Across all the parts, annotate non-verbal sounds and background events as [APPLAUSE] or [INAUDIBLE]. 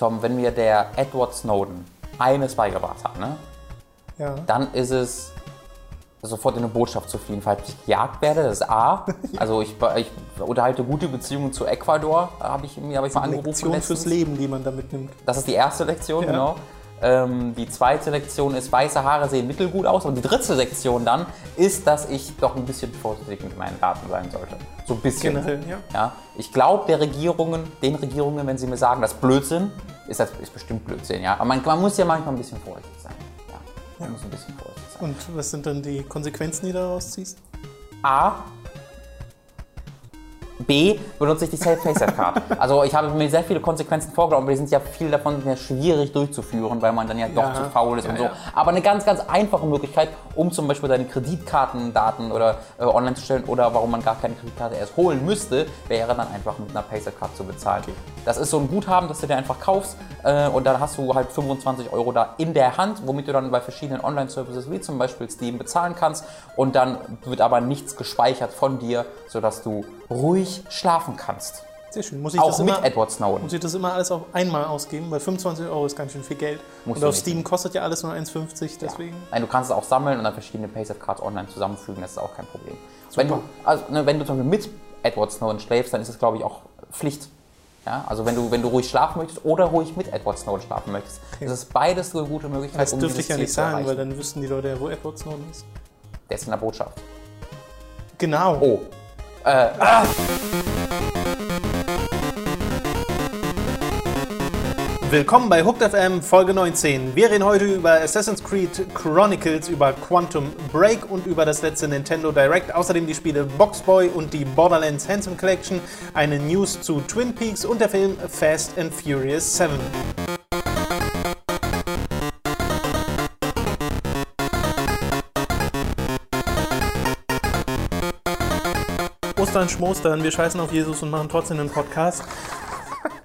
Tom, wenn mir der Edward Snowden eines beigebracht hat, ne, Ja. dann ist es sofort in eine Botschaft zu fliehen, falls ich gejagt werde. Das ist A. [LAUGHS] Also ich, ich unterhalte gute Beziehungen zu Ecuador, habe ich mir hab ich mal angerufen. Lektion fürs. Leben, die man da mitnimmt. Das ist die erste Lektion, Ja. genau. Ähm, die zweite Lektion ist, weiße Haare sehen mittelgut aus. Und die dritte Lektion dann ist, dass ich doch ein bisschen vorsichtig mit meinen Daten sein sollte. So ein bisschen. Generell, ja. Ja, ich glaube der Regierungen, den Regierungen, wenn sie mir sagen, das ist Blödsinn, ist das ist bestimmt Blödsinn, ja. Aber man, man muss ja manchmal ein bisschen vorsichtig sein. Ja, man muss ein bisschen vorsichtig sein. Und was sind dann die Konsequenzen, die du daraus ziehst? A. B. Benutze ich die Safe-Face-Card. [LAUGHS] Also ich habe mir sehr viele Konsequenzen vorgenommen, aber die sind ja viel davon sehr schwierig durchzuführen, weil man dann ja doch Ja. zu faul ist und so. Ja, ja. Aber eine ganz, ganz einfache Möglichkeit, um zum Beispiel deine Kreditkartendaten oder äh, online zu stellen oder warum man gar keine Kreditkarte erst holen müsste, wäre dann einfach mit einer Pacer-Card zu bezahlen. Das ist so ein Guthaben, das du dir einfach kaufst äh, und dann hast du halt 25 Euro da in der Hand, womit du dann bei verschiedenen Online-Services wie zum Beispiel Steam bezahlen kannst und dann wird aber nichts gespeichert von dir, sodass du ruhig schlafen kannst. Sehr schön. Muss ich, Auch das mit immer, Edward Snowden. muss ich das immer alles auf einmal ausgeben? Weil 25 Euro ist ganz schön viel Geld. Musst Und auf. Steam kostet ja alles nur 1,50, deswegen. Nein, du kannst es auch sammeln und dann verschiedene Paysafe-Cards online zusammenfügen, das ist auch kein Problem. Wenn du, also, ne, wenn du zum Beispiel mit Edward Snowden schläfst, dann ist es, glaube ich, auch Pflicht. Ja? Also wenn du, wenn du ruhig schlafen möchtest oder ruhig mit Edward Snowden schlafen möchtest, das ist beides eine gute Möglichkeit, Das dürfte dieses ich ja nicht sagen, weil dann wüssten die Leute ja, wo Edward Snowden ist. Der ist in der Botschaft. Genau. Oh. Willkommen bei Hooked FM Folge 19. Wir reden heute über Assassin's Creed Chronicles, über Quantum Break und über das letzte Nintendo Direct. Außerdem die Spiele Boxboy und die Borderlands Handsome Collection, eine News zu Twin Peaks und der Film Fast and Furious 7. Ostern, Schmostern, wir scheißen auf Jesus und machen trotzdem einen Podcast.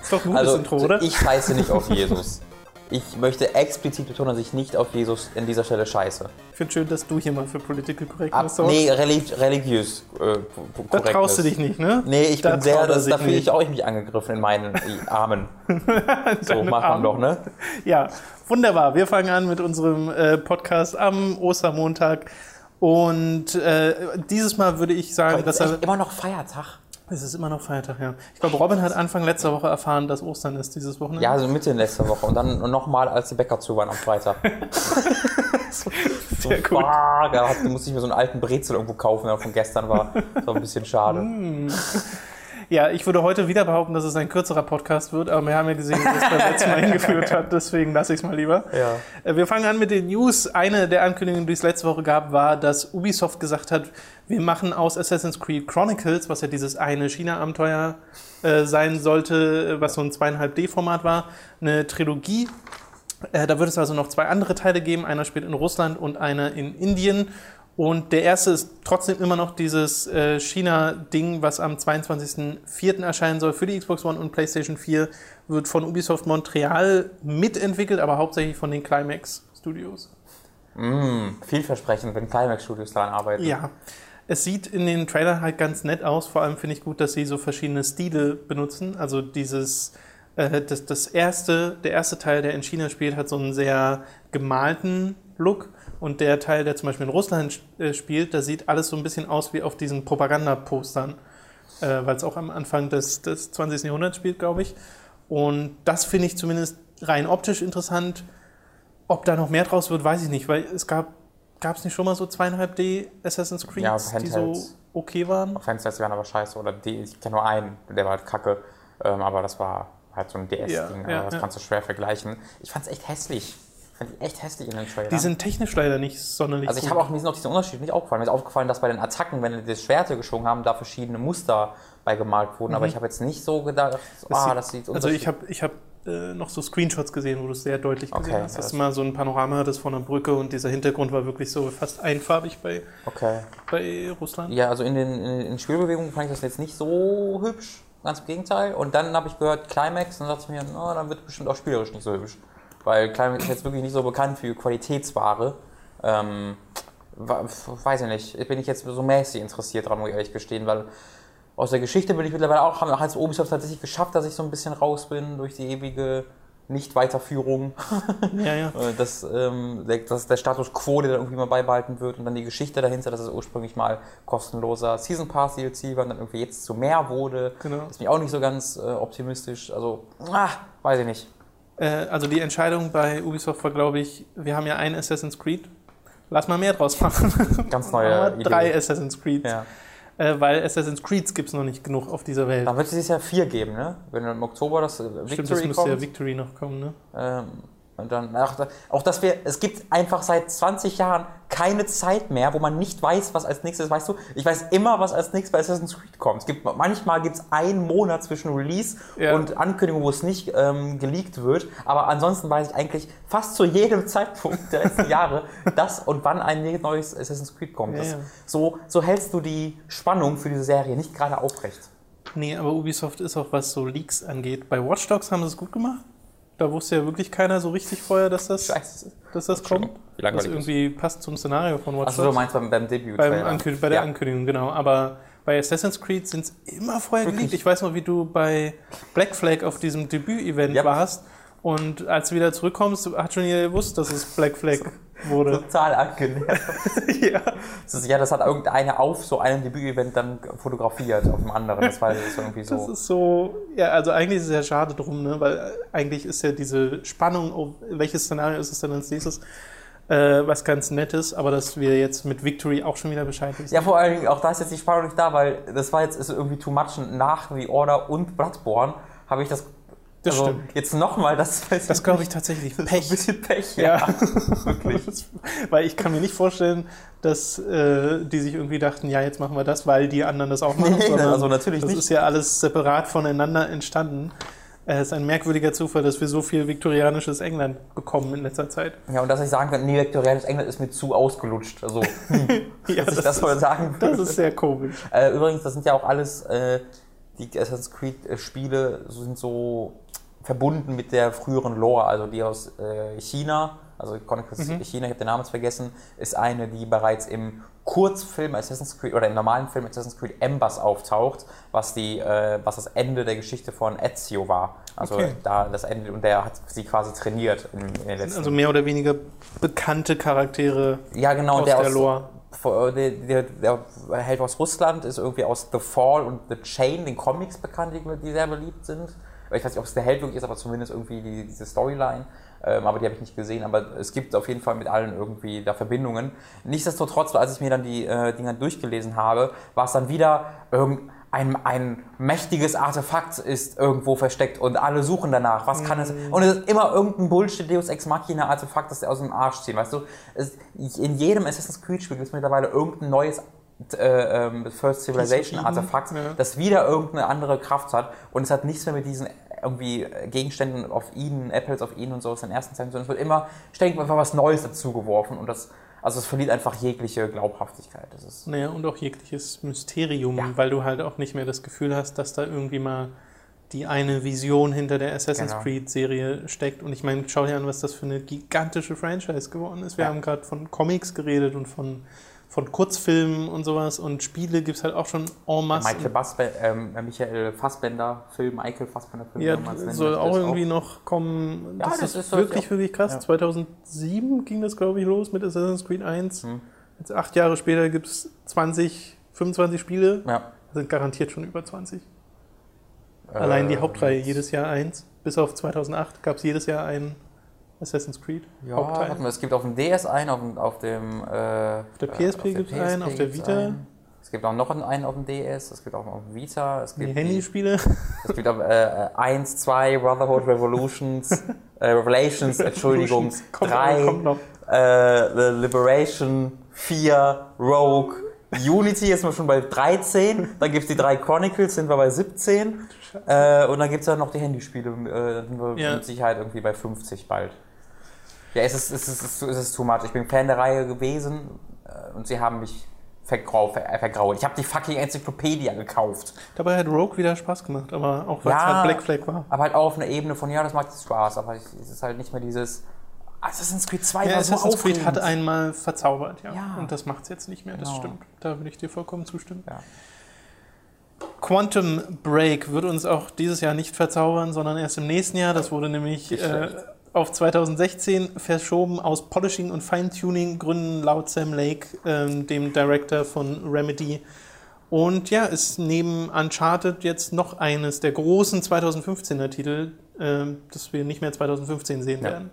Ist doch ein gutes Also Intro, oder? ich scheiße nicht auf Jesus. Ich möchte explizit betonen, dass ich nicht auf Jesus in dieser Stelle scheiße. Ich finde schön, dass du hier mal für Political Correctness sorgst. nee, relig religiös. Äh, Da traust du dich nicht, ne? Nee, ich Da bin sehr, das, da fühle ich auch mich angegriffen in meinen [LAUGHS] Armen. so macht man Armen. doch, ne? Ja, wunderbar. Wir fangen an mit unserem äh, Podcast am Ostermontag. Und äh, dieses Mal würde ich sagen, Das dass er, immer noch Feiertag. es ist immer noch Feiertag, ja. Ich glaube, Robin hat Anfang letzter Woche erfahren, dass Ostern ist dieses Wochenende. Ja, also Mitte letzter Woche und dann nochmal, als die Bäcker zu waren am Freitag. so, [LAUGHS] so Sehr gut. fuck, Da musste ich mir so einen alten Brezel irgendwo kaufen, der von gestern war. Das war ein bisschen schade. Mm. Ja, ich würde heute wieder behaupten, dass es ein kürzerer Podcast wird, aber wir haben ja gesehen, dass es beim letzten Mal [LAUGHS] hingeführt hat, deswegen lasse ich es mal lieber. Ja. Äh, Wir fangen an mit den News. Eine der Ankündigungen, die es letzte Woche gab, war, dass Ubisoft gesagt hat, wir machen aus Assassin's Creed Chronicles, was ja dieses eine China-Abenteuer äh, sein sollte, äh, was so ein 2,5D-Format war, eine Trilogie. Äh, da wird es also noch zwei andere Teile geben. Einer spielt in Russland und einer in Indien. Und der erste ist trotzdem immer noch dieses äh, China-Ding, was am 22.04. erscheinen soll für die Xbox One und PlayStation 4, wird von Ubisoft Montreal mitentwickelt, aber hauptsächlich von den Climax Studios. Mm, vielversprechend, wenn Climax Studios daran arbeiten. Ja. Es sieht in den Trailern halt ganz nett aus. Vor allem finde ich gut, dass sie so verschiedene Stile benutzen. Also dieses, äh, das, das erste, der erste Teil, der in China spielt, hat so einen sehr gemalten Look. Und der Teil, der zum Beispiel in Russland äh, spielt, da sieht alles so ein bisschen aus wie auf diesen Propagandapostern. Äh, Weil es auch am Anfang des, des 20. Jahrhunderts spielt, glaube ich. Und das finde ich zumindest rein optisch interessant. Ob da noch mehr draus wird, weiß ich nicht, weil es gab Gab es nicht schon mal so zweieinhalb D Assassin's Creed, Ja, die so Handhelds. okay waren? Fenster wären aber scheiße. Oder die, ich kenne nur einen, der war halt kacke. Ähm, aber das war halt so ein DS-Ding. Ja, aber ja, das kannst du schwer vergleichen. Ich fand es echt hässlich. Ich fand die echt hässlich in den Trailern. Die sind technisch leider nicht sonderlich Also ich habe auch, mir sind auch diese Unterschiede nicht aufgefallen. Mir ist aufgefallen, dass bei den Attacken, wenn die das Schwerte geschwungen haben, da verschiedene Muster beigemalt wurden. Aber ich habe jetzt nicht so gedacht, Das ah, sieht- das sieht also ich habe ich hab, äh, noch so Screenshots gesehen, wo du es sehr deutlich gesehen Okay, hast. ja, Dass das- du mal so ein Panorama hattest von einer Brücke und dieser Hintergrund war wirklich so fast einfarbig bei, Okay. bei Russland. Ja, also in den, in den Spielbewegungen fand ich das jetzt nicht so hübsch. Ganz im Gegenteil. Und dann habe ich gehört Climax und dann dachte ich mir, na, dann wird es bestimmt auch spielerisch nicht so hübsch. Weil Climax ist jetzt wirklich nicht so bekannt für Qualitätsware. Ähm, weiß ich nicht. Bin ich jetzt so mäßig interessiert dran, muss ich ehrlich gestehen, weil aus der Geschichte bin ich mittlerweile auch, haben hat es Ubisoft tatsächlich geschafft, dass ich so ein bisschen raus bin durch die ewige Nicht-Weiterführung. [LAUGHS] Ja, ja. Äh, Das, ähm, der, das ist der Status quo, der dann irgendwie mal beibehalten wird und dann die Geschichte dahinter, dass es ursprünglich mal kostenloser Season Pass DLC war und dann irgendwie jetzt zu mehr wurde. Genau. Das ist mich auch nicht so ganz äh, optimistisch. Also, ah, weiß ich nicht. Äh, also die Entscheidung bei Ubisoft war, glaube ich, wir haben ja ein Assassin's Creed. Lass mal mehr draus machen. [LAUGHS] Ganz neue Aber drei Idee. Assassin's Creed. Ja. Äh, weil Assassin's Creeds gibt es noch nicht genug auf dieser Welt. Dann wird es Jahr vier geben, ne? Wenn im Oktober das äh, Stimmt, das Victory müsste kommt. ja Victory noch kommen, ne? Ähm, und dann, da- auch dass wir, es gibt einfach seit 20 Jahren keine Zeit mehr, wo man nicht weiß, was als nächstes, weißt du, ich weiß immer, was als nächstes bei Assassin's Creed kommt. Es gibt, manchmal gibt es einen Monat zwischen Release Ja. und Ankündigung, wo es nicht ähm, geleakt wird, aber ansonsten weiß ich eigentlich fast zu jedem [LAUGHS] Zeitpunkt der letzten Jahre, das und wann ein neues Assassin's Creed kommt. Ja, Das, ja. So, so hältst du die Spannung für diese Serie nicht gerade aufrecht. Nee, aber Ubisoft ist auch, was so Leaks angeht. Bei Watch Dogs haben sie es gut gemacht. Da wusste ja wirklich keiner so richtig vorher, dass das, Scheiße. dass das kommt. Wie langweilig Das irgendwie passt zum Szenario von Watch Achso, du meinst beim, beim Debüt. Beim Ankü bei der ja. Ankündigung, genau. Aber bei Assassin's Creed sind es immer vorher Wirklich? geleakt. Ich weiß noch, wie du bei Black Flag auf diesem Debüt-Event Ja. warst. Und als du wieder zurückkommst, hat schon jeder gewusst, dass es Black Flag wurde. [LAUGHS] Total angenervt. [LAUGHS] ja. Das ist, ja, das hat irgendeine auf so einem Debütevent dann fotografiert auf dem anderen. Das war das ist irgendwie so. Das ist so, ja, also eigentlich ist es ja schade drum, ne? weil eigentlich ist ja diese Spannung, oh, welches Szenario ist es denn als nächstes, äh, was ganz Nettes, aber dass wir jetzt mit Victory auch schon wieder Bescheid wissen. ja, vor allen Dingen, auch da ist jetzt die Spannung nicht da, weil das war jetzt ist irgendwie too much nach The Order und Bloodborne habe ich das. Das also stimmt. Jetzt nochmal, das weiß Das glaube ich tatsächlich. Das ist ein Pech. bisschen Pech, Ja, [LAUGHS] wirklich. weil ich kann mir nicht vorstellen, dass äh, die sich irgendwie dachten, ja, jetzt machen wir das, weil die anderen das auch machen. Nee, also natürlich das nicht. ist ja alles separat voneinander entstanden. Es ist ein merkwürdiger Zufall, dass wir so viel viktorianisches England bekommen in letzter Zeit. Ja, und dass ich sagen kann, nee, viktorianisches England ist mir zu ausgelutscht. Also, [LAUGHS] hm, Ja, dass ich das mal sagen das würde. ist sehr komisch. Äh, übrigens, das sind ja auch alles, äh, die Assassin's Creed-Spiele sind so verbunden mit der früheren Lore, also die aus äh, China, also Chronicles Mhm. China, ich habe den Namen jetzt vergessen, ist eine, die bereits im Kurzfilm Assassin's Creed oder im normalen Film Assassin's Creed Embers auftaucht, was die, äh, was das Ende der Geschichte von Ezio war. Also Okay. da das Ende und der hat sie quasi trainiert in, in den letzten. Also mehr oder weniger bekannte Charaktere ja genau, aus der der aus, Lore. vor- Der, der, der Held aus Russland ist irgendwie aus The Fall und The Chain, den Comics bekannt, die, die sehr beliebt sind. Ich weiß nicht, ob es der Held wirklich ist, aber zumindest irgendwie die, diese Storyline. Ähm, aber die habe ich nicht gesehen. Aber es gibt auf jeden Fall mit allen irgendwie da Verbindungen. Nichtsdestotrotz, als ich mir dann die äh, Dinger durchgelesen habe, war es dann wieder irgendein ein mächtiges Artefakt ist irgendwo versteckt und alle suchen danach. Was kann es? Und es ist immer irgendein Bullshit Deus Ex Machina Artefakt, das sie aus dem Arsch ziehen. Weißt du, es, in jedem Assassin's Creed Spiel gibt es mittlerweile irgendein neues äh, ähm, First Civilization Eden, Artefakt, ja. das wieder irgendeine andere Kraft hat und es hat nichts mehr mit diesen irgendwie Gegenständen auf ihnen, Apples auf ihnen und so aus den ersten Zeiten, sondern es wird immer ständig einfach was Neues dazu geworfen und das, also es verliert einfach jegliche Glaubhaftigkeit. Das ist, Naja, und auch jegliches Mysterium, Ja. weil du halt auch nicht mehr das Gefühl hast, dass da irgendwie mal die eine Vision hinter der Assassin's Genau. Creed-Serie steckt. Und ich meine, schau dir an, was das für eine gigantische Franchise geworden ist. Wir Ja. haben gerade von Comics geredet und von, von Kurzfilmen und sowas. Und Spiele gibt es halt auch schon en masse. Michael Basbe ähm, Michael Fassbender Film, Michael Fassbender Film, Ja, soll auch irgendwie noch kommen. Ja, das, das ist, ist wirklich, wirklich krass. Ja. 2007 ging das, glaube ich, los mit Assassin's Creed 1. Hm. Jetzt acht Jahre später gibt es 20, 25 Spiele. Ja. sind garantiert schon über 20. Allein die Äh, Hauptreihe jedes Jahr eins. Bis auf 2008 gab es jedes Jahr ein Assassin's Creed Ja, Hauptteil. warte mal, es gibt auf dem DS einen, auf dem, auf dem äh, auf der PSP gibt's einen, auf der Vita. Es gibt auch noch einen auf dem DS, es gibt auch auf dem Vita, es Die gibt Handyspiele. Es gibt auch äh, 1, 2, Brotherhood Revolutions, [LAUGHS] äh, Revelations, Entschuldigung, kommt, 3, kommt noch. äh, The Liberation, 4, Rogue, Unity ist man schon bei 13, dann gibt es die drei Chronicles, sind wir bei 17 äh, und dann gibt es ja noch die Handyspiele, äh, dann sind wir Ja. mit Sicherheit irgendwie bei 50 bald. Ja, es ist, es ist, es ist, es ist too much. Ich bin Fan der Reihe gewesen äh, und sie haben mich vergrau, ver, vergrault. Ich habe die fucking Enzyklopädie gekauft. Dabei hat Rogue wieder Spaß gemacht, aber auch weil es Ja. halt Black Flag war. Aber halt auch auf einer Ebene von, ja, das macht Spaß, aber es ist halt nicht mehr dieses Assassin's Creed 2 Ja, war so Assassin's Creed hat einmal verzaubert, ja. Ja. Und das macht es jetzt nicht mehr, das Genau. stimmt. Da würde ich dir vollkommen zustimmen. Ja. Quantum Break wird uns auch dieses Jahr nicht verzaubern, sondern erst im nächsten Jahr. Das wurde nämlich äh. Auf 2016 verschoben aus Polishing und Feintuning Gründen laut Sam Lake, ähm, dem Director von Remedy. Und ja, ist neben Uncharted jetzt noch eines der großen 2015er Titel, ähm, das wir nicht mehr 2015 sehen Ja. werden.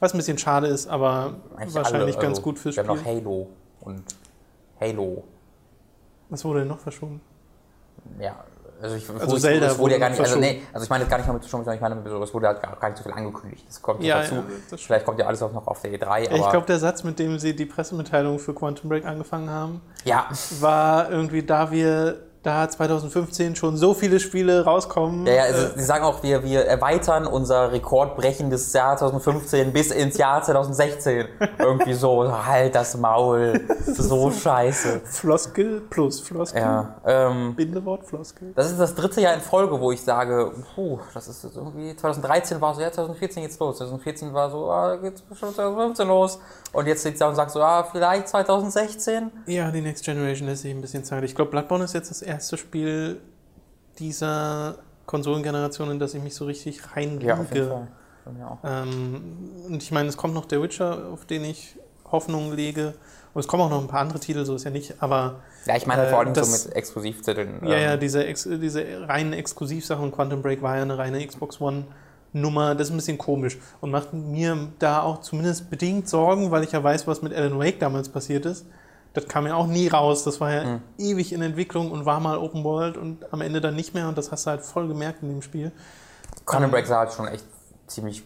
Was ein bisschen schade ist, aber Eigentlich wahrscheinlich alle, ganz also, gut fürs Wir Spiel. haben noch Halo und Halo. Was wurde denn noch verschoben? Ja, also ich Also es- Zelda wurde ja gar nicht, also nee, also ich meine jetzt gar nicht mal mit verschoben, sondern ich meine, mit so- es wurde halt gar, nicht so viel angekündigt. Das kommt ja, dazu. ja, das. Vielleicht kommt ja alles auch noch auf der E3, Ja, aber ich glaube, der Satz, mit dem sie die Pressemitteilung für Quantum Break angefangen haben, ja, war irgendwie, da wir da 2015 schon so viele Spiele rauskommen. ja, ja also äh, sie sagen auch, wir, wir erweitern unser rekordbrechendes Jahr 2015 bis ins Jahr 2016. [LAUGHS] Irgendwie so, halt das Maul, so scheiße. Floskel plus Floskel. Ja, ähm, Bindewort Floskel. Das ist das dritte Jahr in Folge, wo ich sage, puh, das ist jetzt irgendwie, 2013 war so, ja, 2014 geht's los. 2014 war so, ah, geht's schon 2015 los. Und jetzt sitzt er und sagt so, ah, vielleicht 2016. Ja, die Next Generation lässt sich ein bisschen Zeit. Ich glaube, Bloodborne ist jetzt das erste Spiel dieser Konsolengeneration, in das ich mich so richtig reinlege. Bei mir auch. Ähm, und ich meine, es kommt noch der Witcher, auf den ich Hoffnungen lege. Und es kommen auch noch ein paar andere Titel, so ist ja nicht. Aber Ja, ich meine Äh, vor allem das- so mit Exklusivtiteln. Ja, ähm, ja, diese, Ex diese reinen Exklusivsachen, Quantum Break war ja eine reine Xbox One-Nummer, das ist ein bisschen komisch und macht mir da auch zumindest bedingt Sorgen, weil ich ja weiß, was mit Alan Wake damals passiert ist. Das kam ja auch nie raus, das war ja Mhm. ewig in Entwicklung und war mal Open World und am Ende dann nicht mehr und das hast du halt voll gemerkt in dem Spiel. Quantum Break sah halt schon echt ziemlich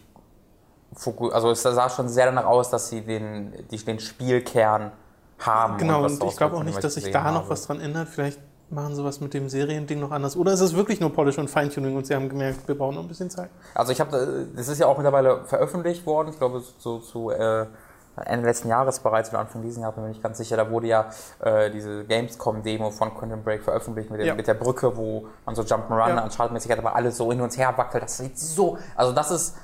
foku- also es sah schon sehr danach aus, dass sie den, die, den Spielkern haben. Genau, was und daraus ich glaube auch nicht, dass ich sich da noch habe. was dran ändert. Vielleicht machen sie was mit dem Seriending noch anders. Oder ist es wirklich nur Polish und Feintuning und sie haben gemerkt, wir brauchen noch ein bisschen Zeit. Also ich habe, das ist ja auch mittlerweile veröffentlicht worden, ich glaube so zu äh, Ende letzten Jahres bereits oder Anfang diesen Jahres, bin ich mir nicht ganz sicher, da wurde ja äh, diese Gamescom-Demo von Quantum Break veröffentlicht mit, dem, Ja. mit der Brücke, wo man so Jump'n'Run Ja. Uncharted-mäßig hat, aber alles so hin und her wackelt, das sieht so, also das ist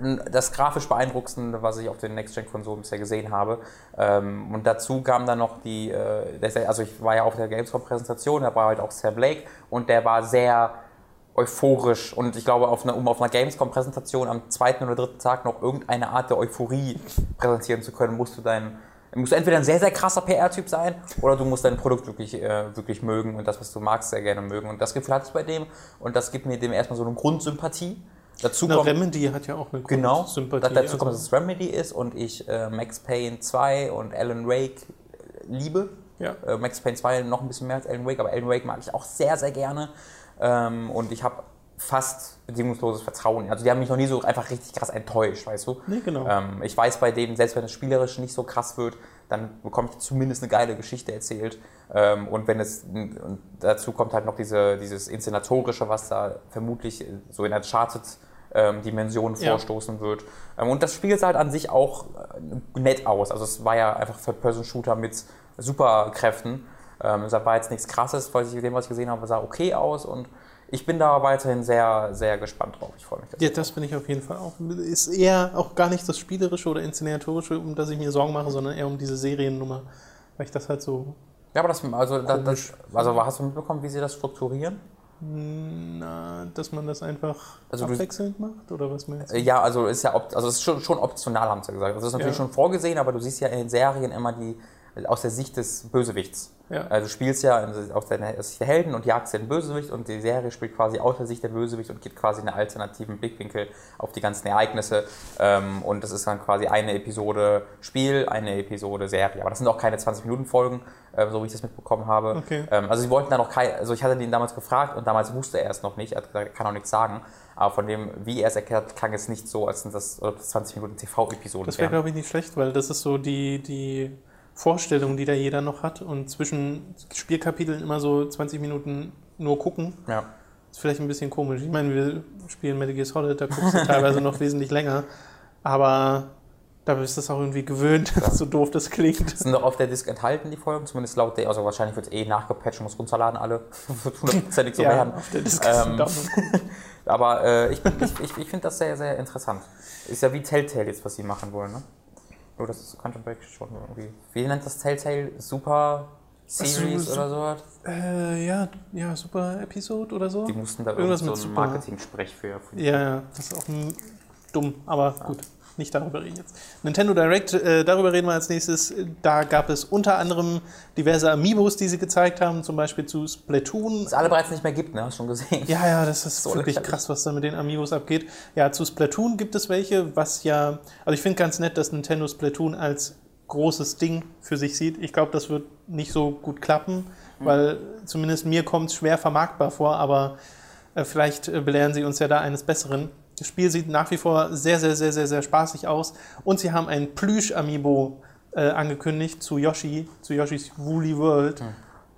äh, das grafisch beeindruckendste, was ich auf den Next-Gen-Konsolen bisher gesehen habe. Ähm, und dazu kam dann noch die, äh, also ich war ja auf der Gamescom-Präsentation, da war halt auch Sam Blake und der war sehr euphorisch und ich glaube, auf einer, um auf einer Gamescom-Präsentation am zweiten oder dritten Tag noch irgendeine Art der Euphorie präsentieren zu können, musst du dein musst du entweder ein sehr, sehr krasser PR-Typ sein oder du musst dein Produkt wirklich, äh, wirklich mögen und das, was du magst, sehr gerne mögen. Und das Gefühl hatte ich bei dem und das gibt mir dem erstmal so eine Grundsympathie. Dazu Na, kommt, Remedy hat ja auch eine genau, Sympathie. da- dazu kommt, also- dass es Remedy ist und ich äh, Max Payne 2 und Alan Wake äh, liebe. Ja. Äh, Max Payne 2 noch ein bisschen mehr als Alan Wake, aber Alan Wake mag ich auch sehr, sehr gerne. Ähm, und ich habe fast bedingungsloses Vertrauen. Also die haben mich noch nie so einfach richtig krass enttäuscht, weißt du? Nee, genau. Ähm, ich weiß bei denen, selbst wenn es spielerisch nicht so krass wird, dann bekomme ich zumindest eine geile Geschichte erzählt. Ähm, und wenn es und dazu kommt halt noch diese, dieses Inszenatorische, was da vermutlich so in Uncharted ähm, Dimensionen Ja. vorstoßen wird. Ähm, und das Spiel sah halt an sich auch äh, nett aus. Also es war ja einfach Third-Person-Shooter mit Superkräften. Ähm, es war jetzt nichts krasses, weil ich dem, was ich gesehen habe, sah okay aus und ich bin da weiterhin sehr, sehr gespannt drauf. Ich freue mich. Ja, das bin ich auf jeden Fall auch. Ist eher auch gar nicht das Spielerische oder Inszenatorische, um das ich mir Sorgen mache, sondern eher um diese Seriennummer. Weil ich das halt so, Ja, aber das, also, das, das, also hast du mitbekommen, wie sie das strukturieren? na, dass man das einfach Also du- abwechselnd macht? Oder was meinst du? Ja, also ist ja also es ist schon, schon optional, haben sie gesagt. Also das ist natürlich Ja. schon vorgesehen, aber du siehst ja in den Serien immer die aus der Sicht des Bösewichts. Ja. Also du spielst ja aus der Sicht der Helden und jagst den Bösewicht und die Serie spielt quasi aus der Sicht der Bösewicht und gibt quasi einen alternativen Blickwinkel auf die ganzen Ereignisse. Ähm, und das ist dann quasi eine Episode Spiel, eine Episode Serie. Aber das sind auch keine 20-Minuten-Folgen, äh, so wie ich das mitbekommen habe. Okay. Ähm, also sie wollten da noch kein, also ich hatte den damals gefragt und damals wusste er es noch nicht, er kann auch nichts sagen. Aber von dem, wie er es erklärt, hat, klang es nicht so, als sind das 20 Minuten TV-Episoden Das wäre, glaube ich, nicht schlecht, weil das ist so die, die Vorstellung, die da jeder noch hat. Und zwischen Spielkapiteln immer so 20 Minuten nur gucken, Ja. ist vielleicht ein bisschen komisch. Ich meine, wir spielen Metal Gear Solid, da guckst du [LAUGHS] teilweise noch wesentlich länger. Aber da bist du es auch irgendwie gewöhnt, [LAUGHS] so doof das klingt. Sind noch auf der Disk enthalten, die Folgen, zumindest laut der, also wahrscheinlich wird es eh nachgepatcht und muss runterladen, alle. [LAUGHS] wird hundertprozentig so werden. auf der Diskussion. Ähm, Aber äh, ich, ich, ich, ich finde das sehr, sehr interessant. Ist ja wie Telltale jetzt, was sie machen wollen, ne? Nur das ist Quantum Break schon irgendwie. Wie nennt das Telltale? Super Series so- oder sowas. Äh, ja, ja, Super Episode oder so. Die mussten da Irgendwas irgend mit so Super- Marketing-Sprech für. für Ja, ja, das ist auch ein, dumm, aber gut, nicht darüber reden jetzt. Nintendo Direct, äh, darüber reden wir als nächstes. Da gab es unter anderem diverse Amiibos, die sie gezeigt haben, zum Beispiel zu Splatoon. es alle bereits nicht mehr gibt, ne? Hast du schon gesehen. Ja, ja, das ist So wirklich krass, was da mit den Amiibos abgeht. Ja, zu Splatoon gibt es welche, was ja, also ich finde ganz nett, dass Nintendo Splatoon als großes Ding für sich sieht. Ich glaube, das wird nicht so gut klappen, Mhm. weil zumindest mir kommt es schwer vermarktbar vor, aber äh, vielleicht äh, belehren sie uns ja da eines Besseren. Das Spiel sieht nach wie vor sehr, sehr, sehr, sehr, sehr spaßig aus und sie haben ein Plüsch-Amiibo äh, angekündigt zu Yoshi, zu Yoshis Woolly World. Mhm.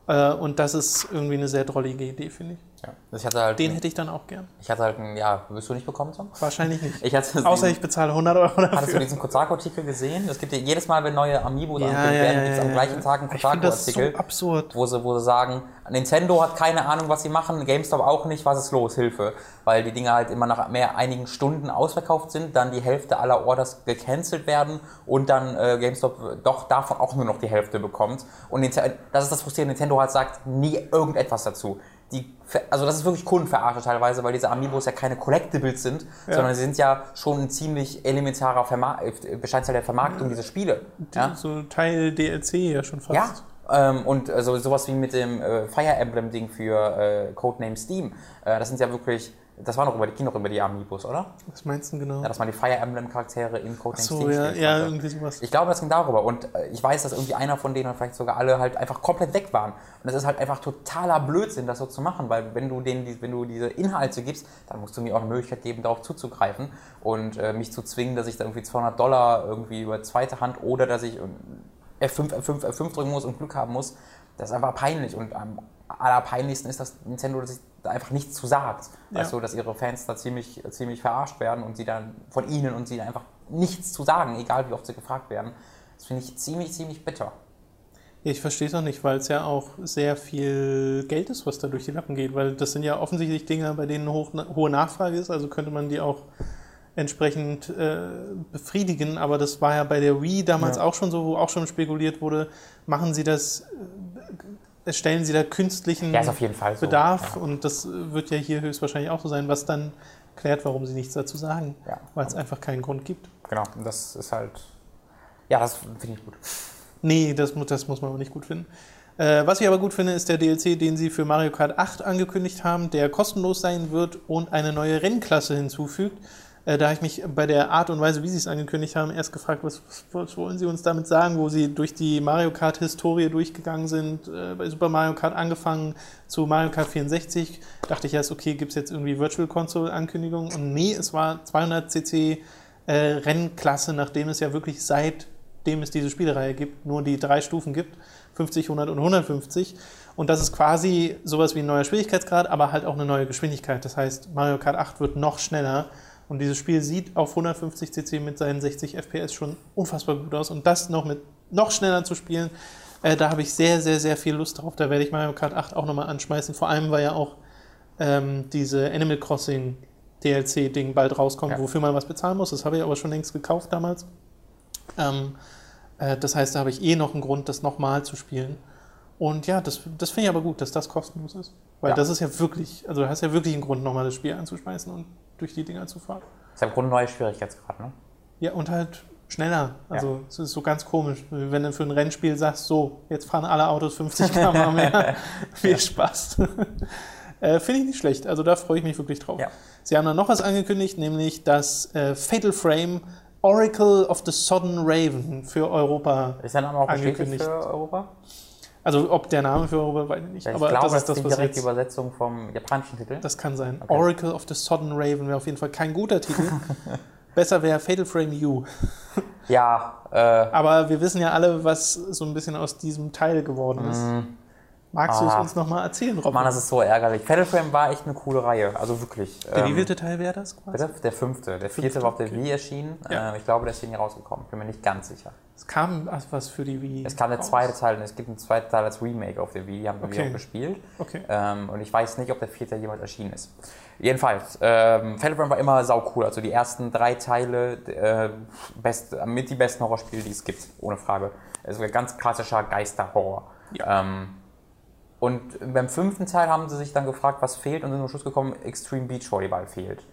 Äh, und das ist irgendwie eine sehr drollige Idee, finde ich. Ja. Ich hatte halt, Den hätte ich dann auch gern. ich hatte halt ein, ja, wirst du nicht bekommen, Tom? Wahrscheinlich nicht. [LAUGHS] Ich hatte Außer diesen- ich bezahle 100 Euro Hattest du dafür. diesen Kotaku-Artikel gesehen? Es gibt ja jedes Mal, wenn neue Amiibos Ja, angekündigt werden, ja, gibt es am gleichen. Tag einen das so Kotaku-Artikel, absurd. wo, sie, wo sie sagen, Nintendo hat keine Ahnung, was sie machen, GameStop auch nicht, was ist los, Hilfe. Weil die Dinge halt immer nach mehr einigen Stunden ausverkauft sind, dann die Hälfte aller Orders gecancelt werden und dann äh, GameStop doch davon auch nur noch die Hälfte bekommt. Und Ninte- das ist das Frustrierende, Nintendo hat sagt nie irgendetwas dazu. Die, also das ist wirklich Kundenverarsche teilweise, weil diese Amiibos ja keine Collectibles sind, sondern sie sind ja schon ein ziemlich elementarer Verma äh, Bestandteil der Vermarktung dieser Spiele. Ja? So Teil DLC ja schon fast. Ja, ähm, und also sowas wie mit dem äh, Fire Emblem Ding für äh, Codename Steam. Äh, das sind ja wirklich, das war noch über die, ging noch über die Amiibos, oder? Was meinst du genau? Ja, dass man die Fire Emblem Charaktere in Codename so, ja, ja, irgendwie sowas. Ich glaube, das ging darüber. Und äh, ich weiß, dass irgendwie einer von denen oder vielleicht sogar alle halt einfach komplett weg waren. Und das ist halt einfach totaler Blödsinn, das so zu machen, weil wenn du denen, wenn du diese Inhalte gibst, dann musst du mir auch eine Möglichkeit geben, darauf zuzugreifen und äh, mich zu zwingen, dass ich da irgendwie 200 Dollar irgendwie über zweite Hand oder dass ich ähm, F5, F5, F5 drücken muss und Glück haben muss. Das ist einfach peinlich. Und am allerpeinlichsten ist, dass Nintendo sich einfach nichts zu sagt. Ja. Weißt du, dass ihre Fans da ziemlich, ziemlich verarscht werden und sie dann von ihnen und sie einfach nichts zu sagen, egal wie oft sie gefragt werden. Das finde ich ziemlich, ziemlich bitter. Ich verstehe es auch nicht, weil es ja auch sehr viel Geld ist, was da durch die Lappen geht. Weil das sind ja offensichtlich Dinge, bei denen hoch, hohe Nachfrage ist. Also könnte man die auch entsprechend äh, befriedigen. Aber das war ja bei der Wii damals Ja. auch schon so, wo auch schon spekuliert wurde, machen sie das, äh, stellen sie da künstlichen Ja, ist auf jeden Fall so. Bedarf. Ja. Und das wird ja hier höchstwahrscheinlich auch so sein, was dann klärt, warum sie nichts dazu sagen. Ja. Weil es einfach keinen Grund gibt. Genau, das ist halt. Ja, das finde ich gut. Nee, das, das muss man auch nicht gut finden. Äh, was ich aber gut finde, ist der DLC, den sie für Mario Kart 8 angekündigt haben, der kostenlos sein wird und eine neue Rennklasse hinzufügt. Äh, da habe ich mich bei der Art und Weise, wie sie es angekündigt haben, erst gefragt, was, was, wollen sie uns damit sagen, wo sie durch die Mario Kart-Historie durchgegangen sind, äh, bei Super Mario Kart angefangen zu Mario Kart 64. Dachte ich erst, okay, gibt es jetzt irgendwie Virtual Console-Ankündigungen? Und nee, es war 200 cc äh, Rennklasse, nachdem es ja wirklich seitdem es diese Spielereihe gibt, nur die drei Stufen gibt, 50, 100 und 150. Und das ist quasi sowas wie ein neuer Schwierigkeitsgrad, aber halt auch eine neue Geschwindigkeit. Das heißt, Mario Kart 8 wird noch schneller und dieses Spiel sieht auf 150 cc mit seinen 60 FPS schon unfassbar gut aus. Und das noch mit noch schneller zu spielen, äh, da habe ich sehr, sehr, sehr viel Lust drauf. Da werde ich Mario Kart 8 auch nochmal anschmeißen. Vor allem, weil ja auch ähm, diese Animal Crossing DLC-Ding bald rauskommt, Ja. wofür man was bezahlen muss. Das habe ich aber schon längst gekauft damals. Ähm, äh, das heißt, da habe ich eh noch einen Grund, das nochmal zu spielen. Und ja, das, das finde ich aber gut, dass das kostenlos ist. Weil Ja. das ist ja wirklich, also du hast ja wirklich einen Grund, nochmal das Spiel anzuschmeißen und durch die Dinger zu fahren. Das ist ja im Grunde ein neuer Schwierigkeitsgrad, ne? Ja, und halt schneller. Also es ist so ganz komisch, wenn du für ein Rennspiel sagst, so, jetzt fahren alle Autos 50 km [LAUGHS] mehr. Viel Spaß. [LAUGHS] äh, Finde ich nicht schlecht. Also da freue ich mich wirklich drauf. Ja. Sie haben dann noch was angekündigt, nämlich das äh, Fatal Frame Oracle of the Sodden Raven für Europa. Ist der Name auch Angekündigt. für Europa? Also ob der Name für Europa, weiß ich nicht. Ich aber glaube, das ist das, die was direkte jetzt... Übersetzung vom japanischen Titel. Das kann sein. Okay. Oracle of the Sodden Raven wäre auf jeden Fall kein guter Titel. [LAUGHS] Besser wäre Fatal Frame U. Ja, äh, Aber wir wissen ja alle, was so ein bisschen aus diesem Teil geworden ist. Magst du es Ah. uns nochmal erzählen, Robin? Mann, das ist so ärgerlich. Fatal Frame war echt eine coole Reihe, also wirklich. der ähm, wievielte Teil wäre das quasi? Bitte? Der fünfte. Der vierte Fünfte, war auf der okay. Wii erschienen. Ja. Äh, ich glaube, der ist hier nie rausgekommen. Bin mir nicht ganz sicher. Es kam was für die Wii. Es kam der zweite Teil und es gibt einen zweiten Teil als Remake auf der Wii. Die haben wir Okay. auch gespielt. Okay. Ähm, und ich weiß nicht, ob der vierte jemals erschienen ist. Jedenfalls, ähm, Fatal war immer sau cool. Also die ersten drei Teile, äh, best, mit die besten Horrorspiele, die es gibt, ohne Frage. Es ein ganz klassischer Geisterhorror. Ja. Ähm, und beim fünften Teil haben sie sich dann gefragt, was fehlt und sind zum Schluss gekommen, Extreme Beach Volleyball fehlt.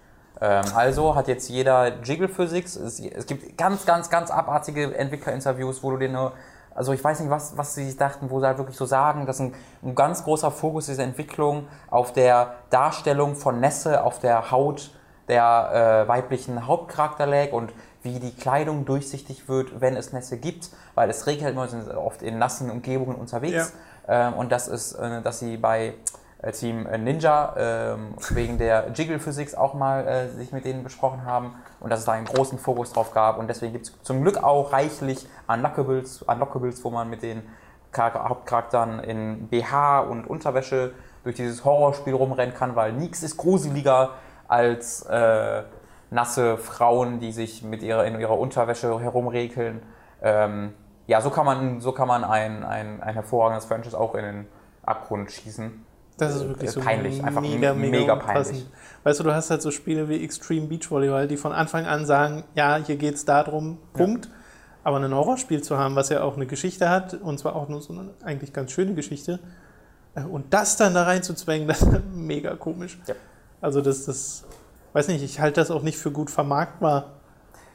Ähm, also hat jetzt jeder Jiggle Physics. Es, es, gibt ganz, ganz, ganz abartige Entwicklerinterviews, wo du dir nur, also ich weiß nicht, was, was sie sich dachten, wo sie halt wirklich so sagen, dass ein, ein ganz großer Fokus dieser Entwicklung auf der Darstellung von Nässe auf der Haut der äh, weiblichen Hauptcharakter lag und wie die Kleidung durchsichtig wird, wenn es Nässe gibt, weil es regnet immer, sind oft in nassen Umgebungen unterwegs. Ja. Ähm, und das ist, äh, dass sie bei Team Ninja ähm, wegen der Jiggle Physics auch mal äh, sich mit denen besprochen haben und dass es da einen großen Fokus drauf gab. Und deswegen gibt es zum Glück auch reichlich Unlockables, Unlockables, wo man mit den Hauptcharakteren in BH und Unterwäsche durch dieses Horrorspiel rumrennen kann, weil nichts ist gruseliger als äh, nasse Frauen, die sich mit ihrer, in ihrer Unterwäsche herumrekeln. Ähm, ja, so kann man, so kann man ein, ein, ein hervorragendes Franchise auch in den Abgrund schießen. Das ist wirklich so peinlich, einfach mega, mega, mega peinlich. Weißt du, du hast halt so Spiele wie Extreme Beach Volleyball, die von Anfang an sagen, ja, hier geht es darum, Punkt. Ja. Aber ein Horrorspiel zu haben, was ja auch eine Geschichte hat, und zwar auch nur so eine eigentlich ganz schöne Geschichte, äh, und das dann da reinzuzwängen, [LAUGHS] das ist mega komisch. Ja. Also das, das, weiß nicht, ich halte das auch nicht für gut vermarktbar.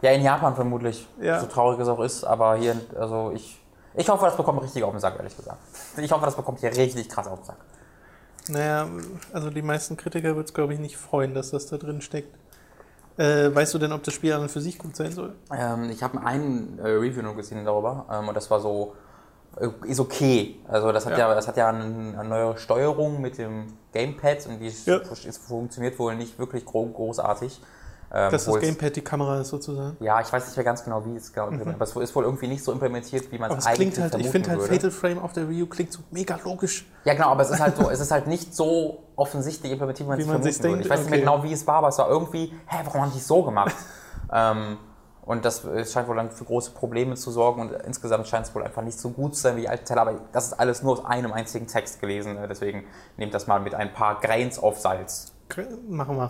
Ja, in Japan vermutlich, ja. so traurig es auch ist, aber hier, also ich, ich hoffe, das bekommt richtig auf den Sack, ehrlich gesagt. Ich hoffe, das bekommt hier richtig krass auf den Sack. Naja, also die meisten Kritiker wird es, glaube ich, nicht freuen, dass das da drin steckt. Äh, weißt du denn, ob das Spiel an und für sich gut sein soll? Ähm, ich habe einen äh, Review nur gesehen darüber ähm, und das war so, äh, ist okay. Also das hat ja, ja das hat ja eine, eine, neue Steuerung mit dem Gamepad und die ja. funktioniert wohl nicht wirklich großartig. Ähm, Dass das Gamepad die Kamera ist sozusagen? Ja, ich weiß nicht mehr ganz genau, wie es genau mhm. aber es ist wohl irgendwie nicht so implementiert, wie man es eigentlich klingt halt, Ich finde halt Fatal Frame auf der Wii U klingt so mega logisch. Ja genau, aber es ist halt so, es ist halt nicht so offensichtlich implementiert, wie man, wie man sich denkt. Ich weiß okay. nicht mehr genau, wie es war, aber es war irgendwie, hä, warum haben die es so gemacht? [LAUGHS] ähm, und das scheint wohl dann für große Probleme zu sorgen und insgesamt scheint es wohl einfach nicht so gut zu sein wie die alten Teile. Aber das ist alles nur aus einem einzigen Text gelesen, deswegen nehmt das mal mit ein paar Grains auf Salz. Machen wir.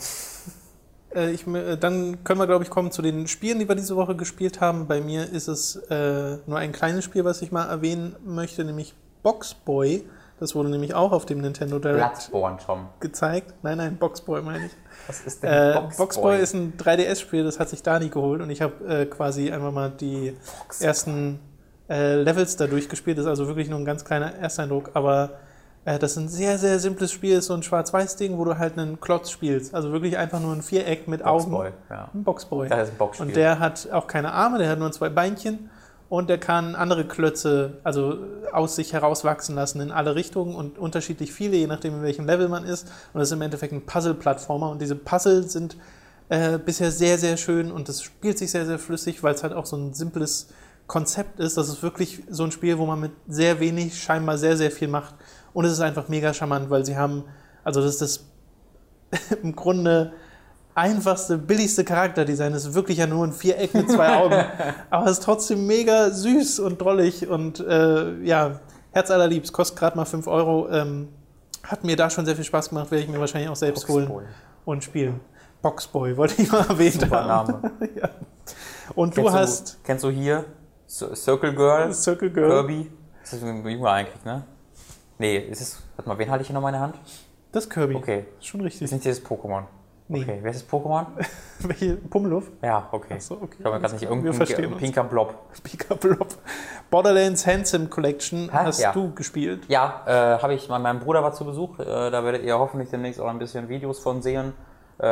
Äh, ich, äh, dann können wir, glaube ich, kommen zu den Spielen, die wir diese Woche gespielt haben. Bei mir ist es äh, nur ein kleines Spiel, was ich mal erwähnen möchte, nämlich Boxboy. Das wurde nämlich auch auf dem Nintendo Direct Bloodborne, Tom. gezeigt. Nein, nein, Boxboy meine ich. Was ist denn äh, Boxboy? Boxboy ist ein 3DS-Spiel, das hat sich Dani geholt und ich habe äh, quasi einfach mal die Boxboy. ersten äh, Levels da durchgespielt. Das ist also wirklich nur ein ganz kleiner Ersteindruck, aber äh, das ist ein sehr, sehr simples Spiel, ist so ein Schwarz-Weiß-Ding, wo du halt einen Klotz spielst. Also wirklich einfach nur ein Viereck mit Boxboy, Augen. Ja. Ein Boxboy. Das ist ein Boxspiel. Und der hat auch keine Arme, der hat nur zwei Beinchen und der kann andere Klötze also aus sich herauswachsen lassen in alle Richtungen und unterschiedlich viele, je nachdem in welchem Level man ist. Und das ist im Endeffekt ein Puzzle-Plattformer und diese Puzzle sind äh, bisher sehr, sehr schön und das spielt sich sehr, sehr flüssig, weil es halt auch so ein simples Konzept ist. Das ist wirklich so ein Spiel, wo man mit sehr wenig scheinbar sehr, sehr viel macht. Und es ist einfach mega charmant, weil sie haben, also das ist das [LAUGHS] im Grunde einfachste, billigste Charakterdesign. Es ist wirklich ja nur ein Viereck mit zwei [LAUGHS] Augen. aber es ist trotzdem mega süß und drollig und äh, ja, Herz allerliebst. Kostet gerade mal 5 Euro. Ähm, hat mir da schon sehr viel Spaß gemacht, werde ich mir wahrscheinlich auch selbst Boxboy. holen und spielen. Boxboy, wollte ich mal erwähnt Super haben. Name. [LAUGHS] ja. Und kennst du hast. Du, kennst du hier Circle Girl? Circle Girl. Kirby? Das ist ein Junge eigentlich, ne? Nee, ist es. Warte mal, wen halte ich hier noch in meiner Hand? Das Kirby. Okay. Ist schon richtig. Das ist nicht dieses Pokémon. Nee. Okay, wer ist das Pokémon? [LAUGHS] Welche? Pummeluff? Ja, okay. So, okay. Ich glaube, gerade nicht irgendein pinker Blob. [LAUGHS] Pinker Blob. Borderlands Handsome Collection ha? hast ja. du gespielt? Ja, äh, habe ich. Mein Bruder war zu Besuch. Äh, da werdet ihr hoffentlich demnächst auch ein bisschen Videos von sehen, äh,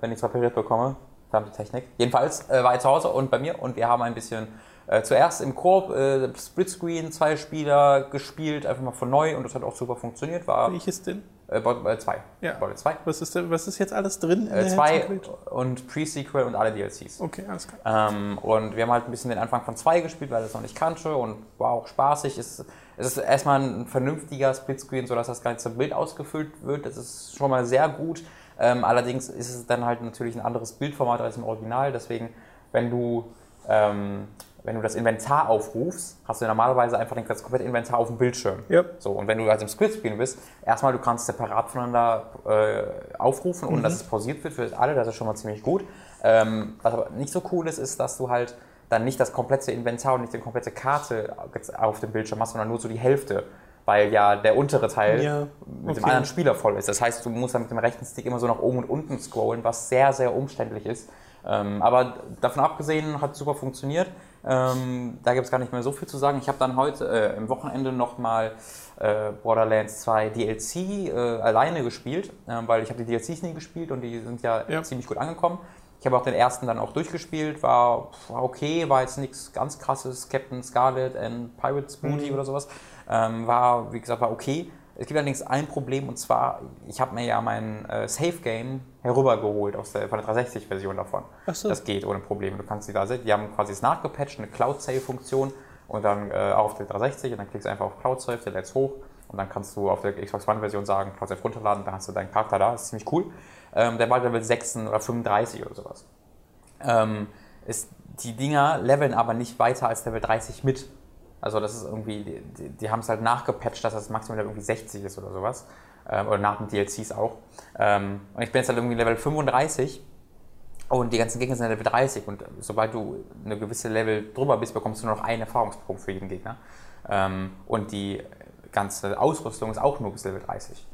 wenn ich es repariert bekomme. Verdammte Technik. Jedenfalls äh, war er zu Hause und bei mir und wir haben ein bisschen äh, zuerst im Koop äh, Splitscreen, zwei Spieler gespielt, einfach mal von neu und das hat auch super funktioniert. War, Welches denn? Äh, äh, zwei. Ja. zwei. Was ist, denn, was ist jetzt alles drin? Äh, zwei und Pre-Sequel und alle DLCs. Okay, alles klar. Ähm, und wir haben halt ein bisschen den Anfang von zwei gespielt, weil das noch nicht kannte und war auch spaßig. Es, es ist erstmal ein vernünftiger Splitscreen, sodass das ganze Bild ausgefüllt wird. Das ist schon mal sehr gut. Ähm, allerdings ist es dann halt natürlich ein anderes Bildformat als im Original. Deswegen, wenn du ähm, wenn du das Inventar aufrufst, hast du normalerweise einfach das komplette Inventar auf dem Bildschirm. Yep. So, und wenn du also im Splitscreen bist, erstmal du kannst separat voneinander äh, aufrufen, ohne mhm. dass es pausiert wird für alle, das ist schon mal ziemlich gut. Ähm, was aber nicht so cool ist, ist, dass du halt dann nicht das komplette Inventar und nicht die komplette Karte auf dem Bildschirm hast, sondern nur so die Hälfte. weil ja der untere Teil Ja, mit dem okay. anderen Spieler voll ist. Das heißt, du musst dann mit dem rechten Stick immer so nach oben und unten scrollen, was sehr, sehr umständlich ist. Ähm, aber davon abgesehen hat es super funktioniert. Ähm, da gibt es gar nicht mehr so viel zu sagen. Ich habe dann heute äh, im Wochenende nochmal äh, Borderlands 2 DLC äh, alleine gespielt, äh, weil ich habe die DLCs nie gespielt und die sind ja, Ja. ziemlich gut angekommen. Ich habe auch den ersten dann auch durchgespielt, war, war okay, war jetzt nichts ganz krasses, Captain Scarlet and Pirates Booty oder sowas. Ähm, war, wie gesagt, war okay. Es gibt allerdings ein Problem und zwar, ich habe mir ja mein äh, Save Game herübergeholt aus der, von der 360-Version davon. Ach so. Das geht ohne Probleme. Du kannst die da sehen. Die haben quasi es nachgepatcht, eine Cloud-Save-Funktion und dann äh, auch auf der 360 und dann klickst du einfach auf Cloud Save, der lädt's hoch und dann kannst du auf der Xbox One-Version sagen, Cloud Save runterladen, dann hast du deinen Charakter da. Das ist ziemlich cool. Ähm, der war Level 6 oder 35 oder sowas. Ähm, ist, die Dinger leveln aber nicht weiter als Level 30 mit. Also das ist irgendwie, die, die, haben es halt nachgepatcht, dass das Maximum Level irgendwie 60 ist oder sowas. Ähm, oder nach den DLCs auch. Ähm, und ich bin jetzt halt irgendwie Level 35 und die ganzen Gegner sind Level 30 und sobald du eine gewisse Level drüber bist, bekommst du nur noch einen Erfahrungspunkt für jeden Gegner. Ähm, und die ganze Ausrüstung ist auch nur bis Level 30.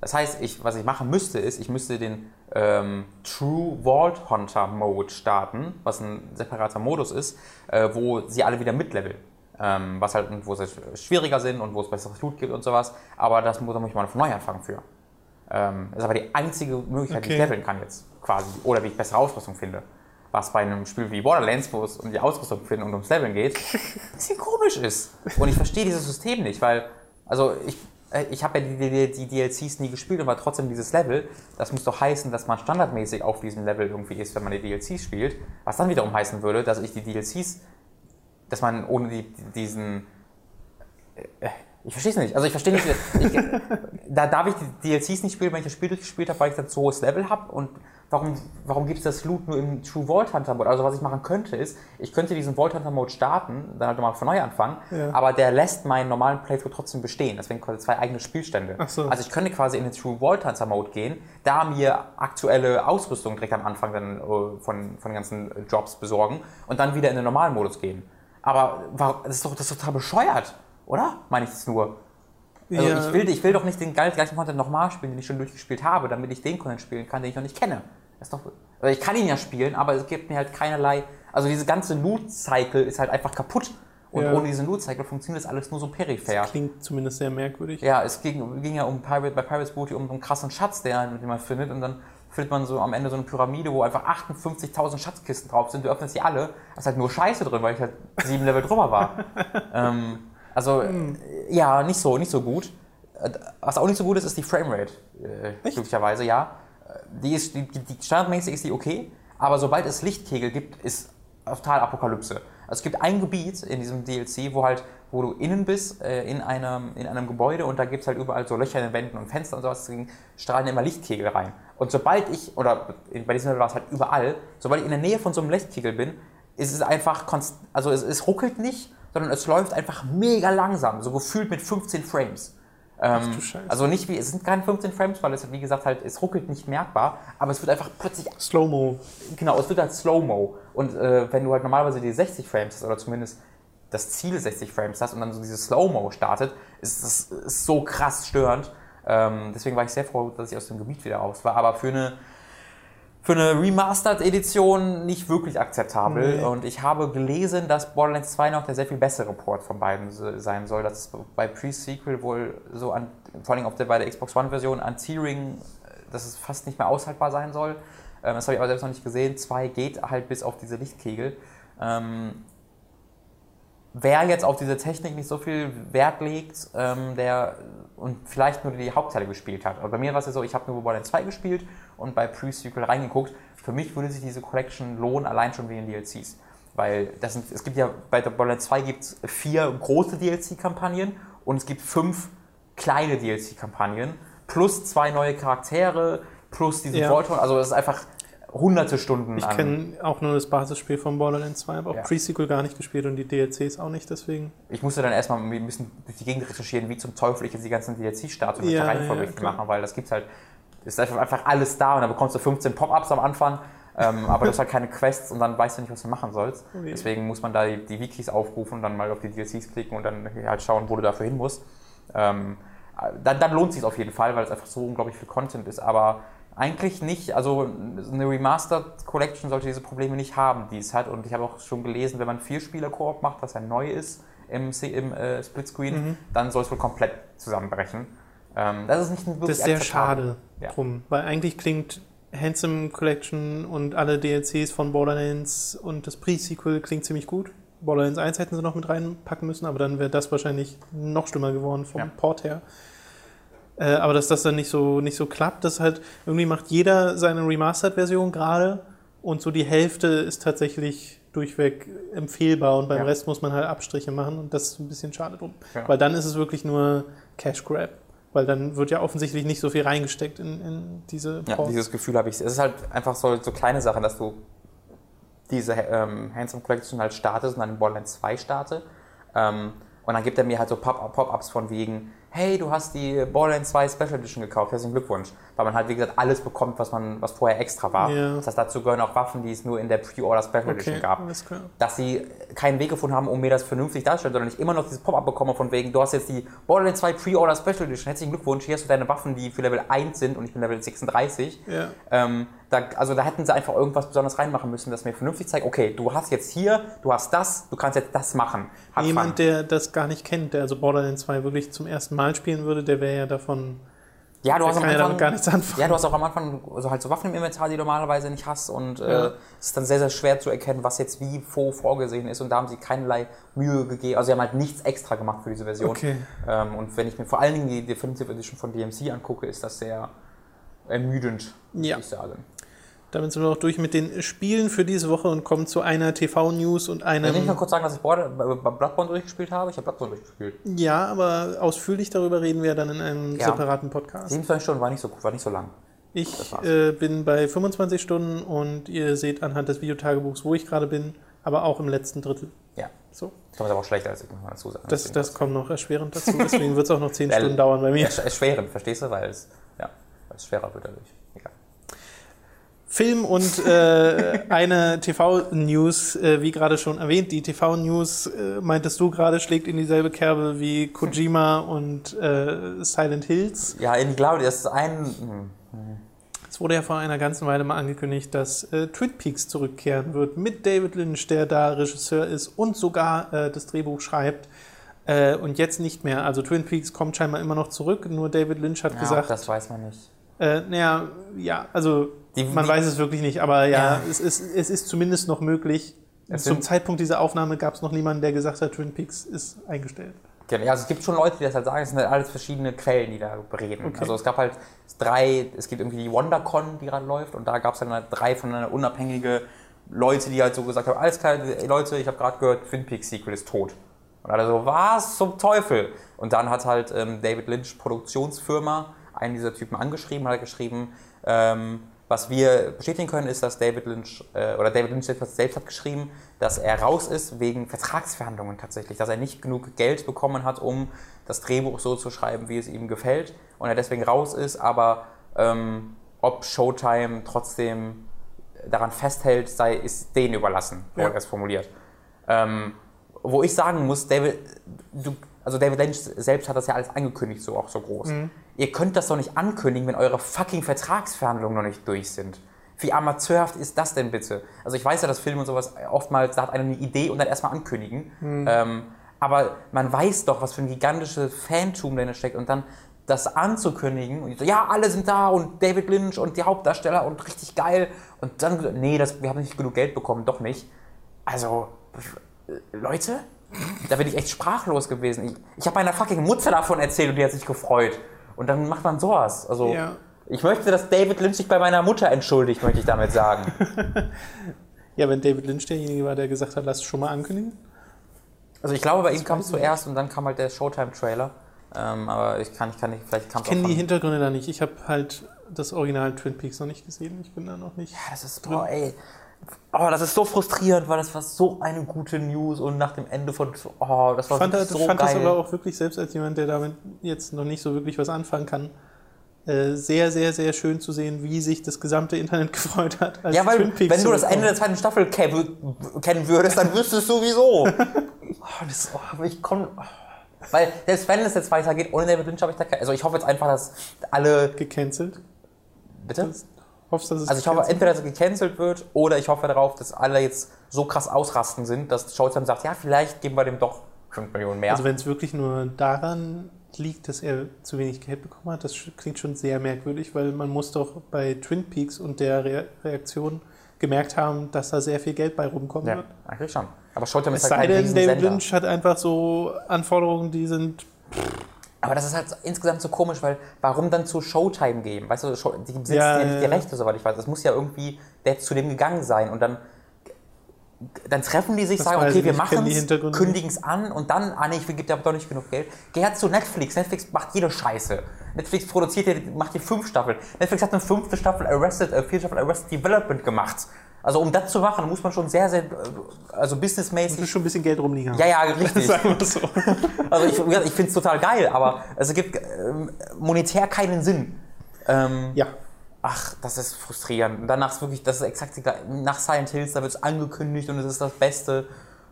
Das heißt, ich, was ich machen müsste, ist, ich müsste den ähm, True Vault Hunter Mode starten, was ein separater Modus ist, äh, wo sie alle wieder mitleveln. Ähm, was halt, wo sie schwieriger sind und wo es besseres Loot gibt und sowas. Aber das muss, da muss ich mal von neu anfangen für. Ähm, ist aber die einzige Möglichkeit, wie ich Okay. leveln kann jetzt quasi. Oder wie ich bessere Ausrüstung finde. Was bei einem Spiel wie Borderlands, wo es um die Ausrüstung finden und ums Leveln geht, [LAUGHS] ein bisschen komisch ist. Und ich verstehe dieses System nicht, weil, also ich, äh, ich habe ja die, die, die DLCs nie gespielt und war trotzdem dieses Level. Das muss doch heißen, dass man standardmäßig auf diesem Level irgendwie ist, wenn man die DLCs spielt. Was dann wiederum heißen würde, dass ich die DLCs, dass man ohne die, diesen äh, ich verstehe es nicht. Also ich verstehe nicht, ich, da darf ich die DLCs nicht spielen, wenn ich das Spiel durchgespielt habe, weil ich dann so hohes Level habe. Und warum, warum gibt es das Loot nur im True Vault Hunter Mode? Also was ich machen könnte ist, ich könnte diesen Vault Hunter Mode starten, dann halt nochmal von neu anfangen, Ja. aber der lässt meinen normalen Playthrough trotzdem bestehen. Deswegen quasi zwei eigene Spielstände. Ach so. Also ich könnte quasi in den True Vault Hunter Mode gehen, da mir aktuelle Ausrüstung direkt am Anfang dann äh, von, von den ganzen Jobs besorgen und dann wieder in den normalen Modus gehen. Aber das ist doch, das ist total bescheuert, oder? Meine ich das nur? Also Ja. ich, will, ich will doch nicht den gleichen Content nochmal spielen, den ich schon durchgespielt habe, damit ich den Content spielen kann, den ich noch nicht kenne. Das ist doch, also ich kann ihn ja spielen, aber es gibt mir halt keinerlei. Also diese ganze Loot-Cycle ist halt einfach kaputt. Und Ja. ohne diesen Loot-Cycle funktioniert das alles nur so peripher. Klingt zumindest sehr merkwürdig. Ja, es ging, ging ja um Pirate, bei Pirates Booty um so einen krassen Schatz, der, den man findet. Und dann findet man so am Ende so eine Pyramide, wo einfach 58.000 Schatzkisten drauf sind. Du öffnest sie alle, da ist halt nur Scheiße drin, weil ich halt sieben Level drüber war. [LAUGHS] ähm, also, äh, ja, nicht so, nicht so gut. Äh, Was auch nicht so gut ist, ist die Framerate. Äh, glücklicherweise, ja. Äh, Die ist, die, die standardmäßig ist die okay, aber sobald es Lichtkegel gibt, ist total Apokalypse. Also es gibt ein Gebiet in diesem DLC, wo halt, wo du innen bist, äh, in, einem, in einem Gebäude und da gibt es halt überall so Löcher in den Wänden und Fenster und sowas, deswegen strahlen immer Lichtkegel rein. Und sobald ich, oder bei diesem Level war es halt überall, sobald ich in der Nähe von so einem Lichtkegel bin, ist es einfach, konst also es, es ruckelt nicht, sondern es läuft einfach mega langsam, so gefühlt mit 15 Frames. Ähm, du Scheiße. also nicht wie, es sind keine 15 Frames, weil es, wie gesagt, halt, es ruckelt nicht merkbar, aber es wird einfach plötzlich Slow-Mo. Genau, es wird halt Slow-Mo. Und äh, wenn du halt normalerweise die 60 Frames hast, oder zumindest das Ziel 60 Frames hast und dann so dieses Slow-Mo startet, ist das ist so krass störend. Ähm, deswegen war ich sehr froh, dass ich aus dem Gebiet wieder raus war. Aber für eine, für eine Remastered-Edition nicht wirklich akzeptabel. Nee. Und ich habe gelesen, dass Borderlands 2 noch der sehr viel bessere Port von beiden se- sein soll. Dass es bei Pre-Sequel wohl so an, vor allem auf der, bei der Xbox One-Version an Tearing, äh, dass es fast nicht mehr aushaltbar sein soll. Ähm, das habe ich aber selbst noch nicht gesehen. 2 geht halt bis auf diese Lichtkegel. Wer jetzt auf diese Technik nicht so viel Wert legt, ähm, der und vielleicht nur die Hauptteile gespielt hat. Aber bei mir war es ja so, ich habe nur Borderlands 2 gespielt und bei Pre-Sequel reingeguckt. Für mich würde sich diese Collection lohnen, allein schon wegen DLCs. Weil das sind, es gibt ja bei der Borderlands 2 gibt es vier große DLC-Kampagnen und es gibt fünf kleine DLC-Kampagnen plus zwei neue Charaktere plus diesen Ja. Vault. Also es ist einfach hunderte Stunden Ich kenne auch nur das Basisspiel von Borderlands 2, aber auch Ja. Pre-Sequel gar nicht gespielt und die DLCs auch nicht, deswegen. Ich musste dann erstmal ein bisschen durch die Gegend recherchieren, wie zum Teufel ich jetzt die ganzen DLC-Statuen mit Ja, der Reihenfolge ja, machen, weil das gibt's halt, ist einfach, alles da und dann bekommst du 15 Pop-Ups am Anfang, ähm, aber du hast halt keine Quests und dann weißt du nicht, was du machen sollst. [LAUGHS] Je. Deswegen muss man da die, die Wikis aufrufen und dann mal auf die DLCs klicken und dann halt schauen, wo du dafür hin musst. Ähm, dann, dann lohnt es sich auf jeden Fall, weil es einfach so unglaublich viel Content ist. Aber eigentlich nicht. Also eine Remastered Collection sollte diese Probleme nicht haben, die es hat. Und ich habe auch schon gelesen, wenn man vier Spieler Koop macht, was ja neu ist im, im äh, Splitscreen, mhm. dann soll es wohl komplett zusammenbrechen. Ähm, das ist nicht wirklich Das ist sehr schade ja. drum, weil eigentlich klingt Handsome Collection und alle DLCs von Borderlands und das Pre-Sequel klingt ziemlich gut. Borderlands 1 hätten sie noch mit reinpacken müssen, aber dann wäre das wahrscheinlich noch schlimmer geworden vom ja. Port her. Äh, aber dass das dann nicht so, nicht so klappt, das halt irgendwie macht jeder seine Remastered-Version gerade und so die Hälfte ist tatsächlich durchweg empfehlbar und beim ja. Rest muss man halt Abstriche machen und das ist ein bisschen schade drum. Ja. Weil dann ist es wirklich nur Cash Grab. Weil dann wird ja offensichtlich nicht so viel reingesteckt in, in diese Ports. Ja, dieses Gefühl habe ich. Es ist halt einfach so, so kleine Sachen, dass du diese ähm, Handsome Collection halt startest und dann in Borderlands 2 starte. Ähm, und dann gibt er mir halt so Pop-Ups von wegen, hey, du hast die Borderlands 2 Special Edition gekauft, herzlichen Glückwunsch. Weil man halt, wie gesagt, alles bekommt, was, man, was vorher extra war. Ja. Das heißt, dazu gehören auch Waffen, die es nur in der Pre-Order Special okay, Edition gab. Dass sie keinen Weg gefunden haben, um mir das vernünftig darzustellen, sondern ich immer noch dieses Pop-Up bekomme von wegen, du hast jetzt die Borderlands 2 Pre-Order Special Edition, herzlichen Glückwunsch, hier hast du deine Waffen, die für Level 1 sind und ich bin Level 36. Ja. Ähm, da, also da hätten sie einfach irgendwas besonders reinmachen müssen, das mir vernünftig zeigt, okay, du hast jetzt hier, du hast das, du kannst jetzt das machen. Hat Jemand, Fun. der das gar nicht kennt, der also Borderlands 2 wirklich zum ersten Mal spielen würde, der wäre ja davon ja, du hast am Anfang, ja gar nichts anfangen. Ja, du hast auch am Anfang so halt so Waffen im Inventar, die du normalerweise nicht hast und ja. äh, es ist dann sehr, sehr schwer zu erkennen, was jetzt wie wo vorgesehen ist und da haben sie keinerlei Mühe gegeben. Also sie haben halt nichts extra gemacht für diese Version. Okay. Ähm, und wenn ich mir vor allen Dingen die Definitive Edition von DMC angucke, ist das sehr ermüdend, ja. ich sagen. Damit sind wir auch durch mit den Spielen für diese Woche und kommen zu einer TV-News und einem. Kann ich noch kurz sagen, dass ich Bloodborne durchgespielt habe? Ich habe Bloodborne durchgespielt. Ja, aber ausführlich darüber reden wir dann in einem ja. separaten Podcast. 27 Stunden war nicht so, war nicht so lang. Ich äh, bin bei 25 Stunden und ihr seht anhand des Videotagebuchs, wo ich gerade bin, aber auch im letzten Drittel. Ja. So. Das ist aber auch schlechter, als ich noch dazu sagen. Das, das kommt noch erschwerend dazu, deswegen wird es auch noch 10 [LAUGHS] Stunden dauern bei mir. Erschwerend, verstehst du? Weil es, ja, weil es schwerer wird dadurch. Film und äh, [LAUGHS] eine TV-News, äh, wie gerade schon erwähnt. Die TV-News, äh, meintest du gerade, schlägt in dieselbe Kerbe wie Kojima und äh, Silent Hills. Ja, glaube, das ist ein. Hm, hm. Es wurde ja vor einer ganzen Weile mal angekündigt, dass äh, Twin Peaks zurückkehren wird mit David Lynch, der da Regisseur ist und sogar äh, das Drehbuch schreibt. und jetzt nicht mehr. Also Twin Peaks kommt scheinbar immer noch zurück, nur David Lynch hat ja, gesagt. Das weiß man nicht. Äh, naja, ja, also die, man die, weiß es wirklich nicht, aber ja, ja, Es, ist, es ist zumindest noch möglich. Zum Zeitpunkt dieser Aufnahme gab es noch niemanden, der gesagt hat, Twin Peaks ist eingestellt. Genau, ja, also es gibt schon Leute, die das halt sagen, es sind halt alles verschiedene Quellen, die da reden. Okay. Also es gab halt drei, es gibt irgendwie die WonderCon, die gerade läuft, und da gab es dann halt drei von einer unabhängige Leute, die halt so gesagt haben, alles klar, Leute, ich habe gerade gehört, Twin Peaks Sequel ist tot. Und alle so, was zum Teufel? Und dann hat halt ähm, David Lynch Produktionsfirma einen dieser Typen angeschrieben, hat geschrieben, ähm, was wir bestätigen können, ist, dass David Lynch, äh, oder David Lynch selbst hat geschrieben, dass er raus ist wegen Vertragsverhandlungen tatsächlich, dass er nicht genug Geld bekommen hat, um das Drehbuch so zu schreiben, wie es ihm gefällt und er deswegen raus ist, aber ähm, ob Showtime trotzdem daran festhält, sei, ist denen überlassen, so ja. er es formuliert. Ähm, wo ich sagen muss, David, du, also David Lynch selbst hat das ja alles angekündigt, so auch so groß. Mhm. Ihr könnt das doch nicht ankündigen, wenn eure fucking Vertragsverhandlungen noch nicht durch sind. Wie amateurhaft ist das denn bitte? Also ich weiß ja, dass Filme und sowas oftmals, da hat einer eine Idee und dann erstmal ankündigen. Mhm. Ähm, aber man weiß doch, was für ein gigantisches Fantum dahinter steckt und dann das anzukündigen und so, ja, alle sind da und David Lynch und die Hauptdarsteller und richtig geil und dann, nee, das, wir haben nicht genug Geld bekommen, doch nicht. Also, Leute, da bin ich echt sprachlos gewesen. Ich, ich habe meiner fucking Mutter davon erzählt und die hat sich gefreut. Und dann macht man sowas. Also, ja. ich möchte, dass David Lynch sich bei meiner Mutter entschuldigt, möchte ich damit sagen. [LAUGHS] ja, wenn David Lynch derjenige war, der gesagt hat, lass es schon mal ankündigen. Also ich glaube, bei ihm kam es zuerst und dann kam halt der Showtime-Trailer. Ähm, aber ich kann, ich kann nicht, vielleicht kam Ich kenne die Hintergründe da nicht. Ich habe halt das Original Twin Peaks noch nicht gesehen. Ich bin da noch nicht. Ja, das ist, boah, ey. Oh, das ist so frustrierend, weil das war so eine gute News und nach dem Ende von, oh, das war ich fand, das, so fand geil. das aber auch wirklich, selbst als jemand, der damit jetzt noch nicht so wirklich was anfangen kann, äh, sehr, sehr, sehr schön zu sehen, wie sich das gesamte Internet [LAUGHS] gefreut hat. ja, weil wenn du das Ende der zweiten Staffel kennen würdest, dann wüsstest du sowieso. [LAUGHS] oh, das, oh, ich komme... Oh. Weil selbst wenn es jetzt weitergeht, ohne David Lynch habe ich da keine. Also ich hoffe jetzt einfach, dass alle. Gecancelt? Bitte? Hoffst, dass es Also ich hoffe entweder, dass es gecancelt wird oder ich hoffe darauf, dass alle jetzt so krass ausrasten sind, dass Showtime sagt, ja, vielleicht geben wir dem doch 5 Millionen mehr. Also wenn es wirklich nur daran liegt, dass er zu wenig Geld bekommen hat, das klingt schon sehr merkwürdig, weil man muss doch bei Twin Peaks und der Re Reaktion gemerkt haben, dass da sehr viel Geld bei rumkommen ja, wird. eigentlich schon. Aber Showtime Es ist halt sei denn, David Riesensender. Lynch hat einfach so Anforderungen, die sind Aber das ist halt insgesamt so komisch, weil warum dann zu Showtime geben? Weißt du, die besitzen Ja, ja, nicht die. Rechte, soweit ich weiß. Es muss ja irgendwie der zu dem gegangen sein und dann dann treffen die sich, Das sagen, okay, wir machen es, kündigen es an und dann, ah nee, ich gebe dir aber doch nicht genug Geld. Geh halt zu Netflix. Netflix macht jede Scheiße. Netflix produziert hier, macht hier fünf Staffeln. Netflix hat eine fünfte Staffel Arrested, äh, vierte Staffel Arrested Development gemacht. Also um das zu machen, muss man schon sehr, sehr, äh, also businessmäßig muss schon ein bisschen Geld rumliegen. haben. ja, ja, richtig. [LAUGHS] Sagen wir so. [LAUGHS] Also ich, ich finde es total geil, aber es gibt ähm, monetär keinen Sinn. Ähm, Ja. Ach, das ist frustrierend. Und danach ist wirklich, das ist exakt nach Silent Hills, da wird es angekündigt und es ist das Beste.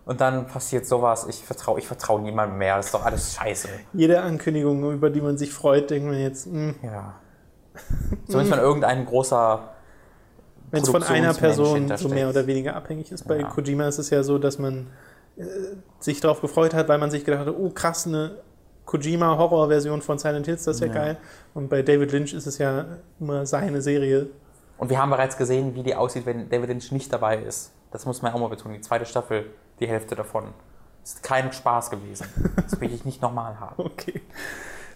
Und dann passiert sowas. Ich vertraue ich vertrau niemandem mehr. Das ist doch alles scheiße. Jede Ankündigung, über die man sich freut, denkt man jetzt, hm, Ja. [LAUGHS] Zumindest wenn irgendein großer. wenn es von einer Person so mehr oder weniger abhängig ist. Bei Ja. Kojima ist es ja so, dass man äh, sich darauf gefreut hat, weil man sich gedacht hat, oh krass, eine Kojima-Horror-Version von Silent Hills, das ist ja, Ja. geil. Und bei David Lynch ist es ja immer seine Serie. Und wir haben bereits gesehen, wie die aussieht, wenn David Lynch nicht dabei ist. Das muss man auch mal betonen. Die zweite Staffel, die Hälfte davon. Ist kein Spaß gewesen. Das will ich nicht nochmal haben. [LAUGHS] Okay.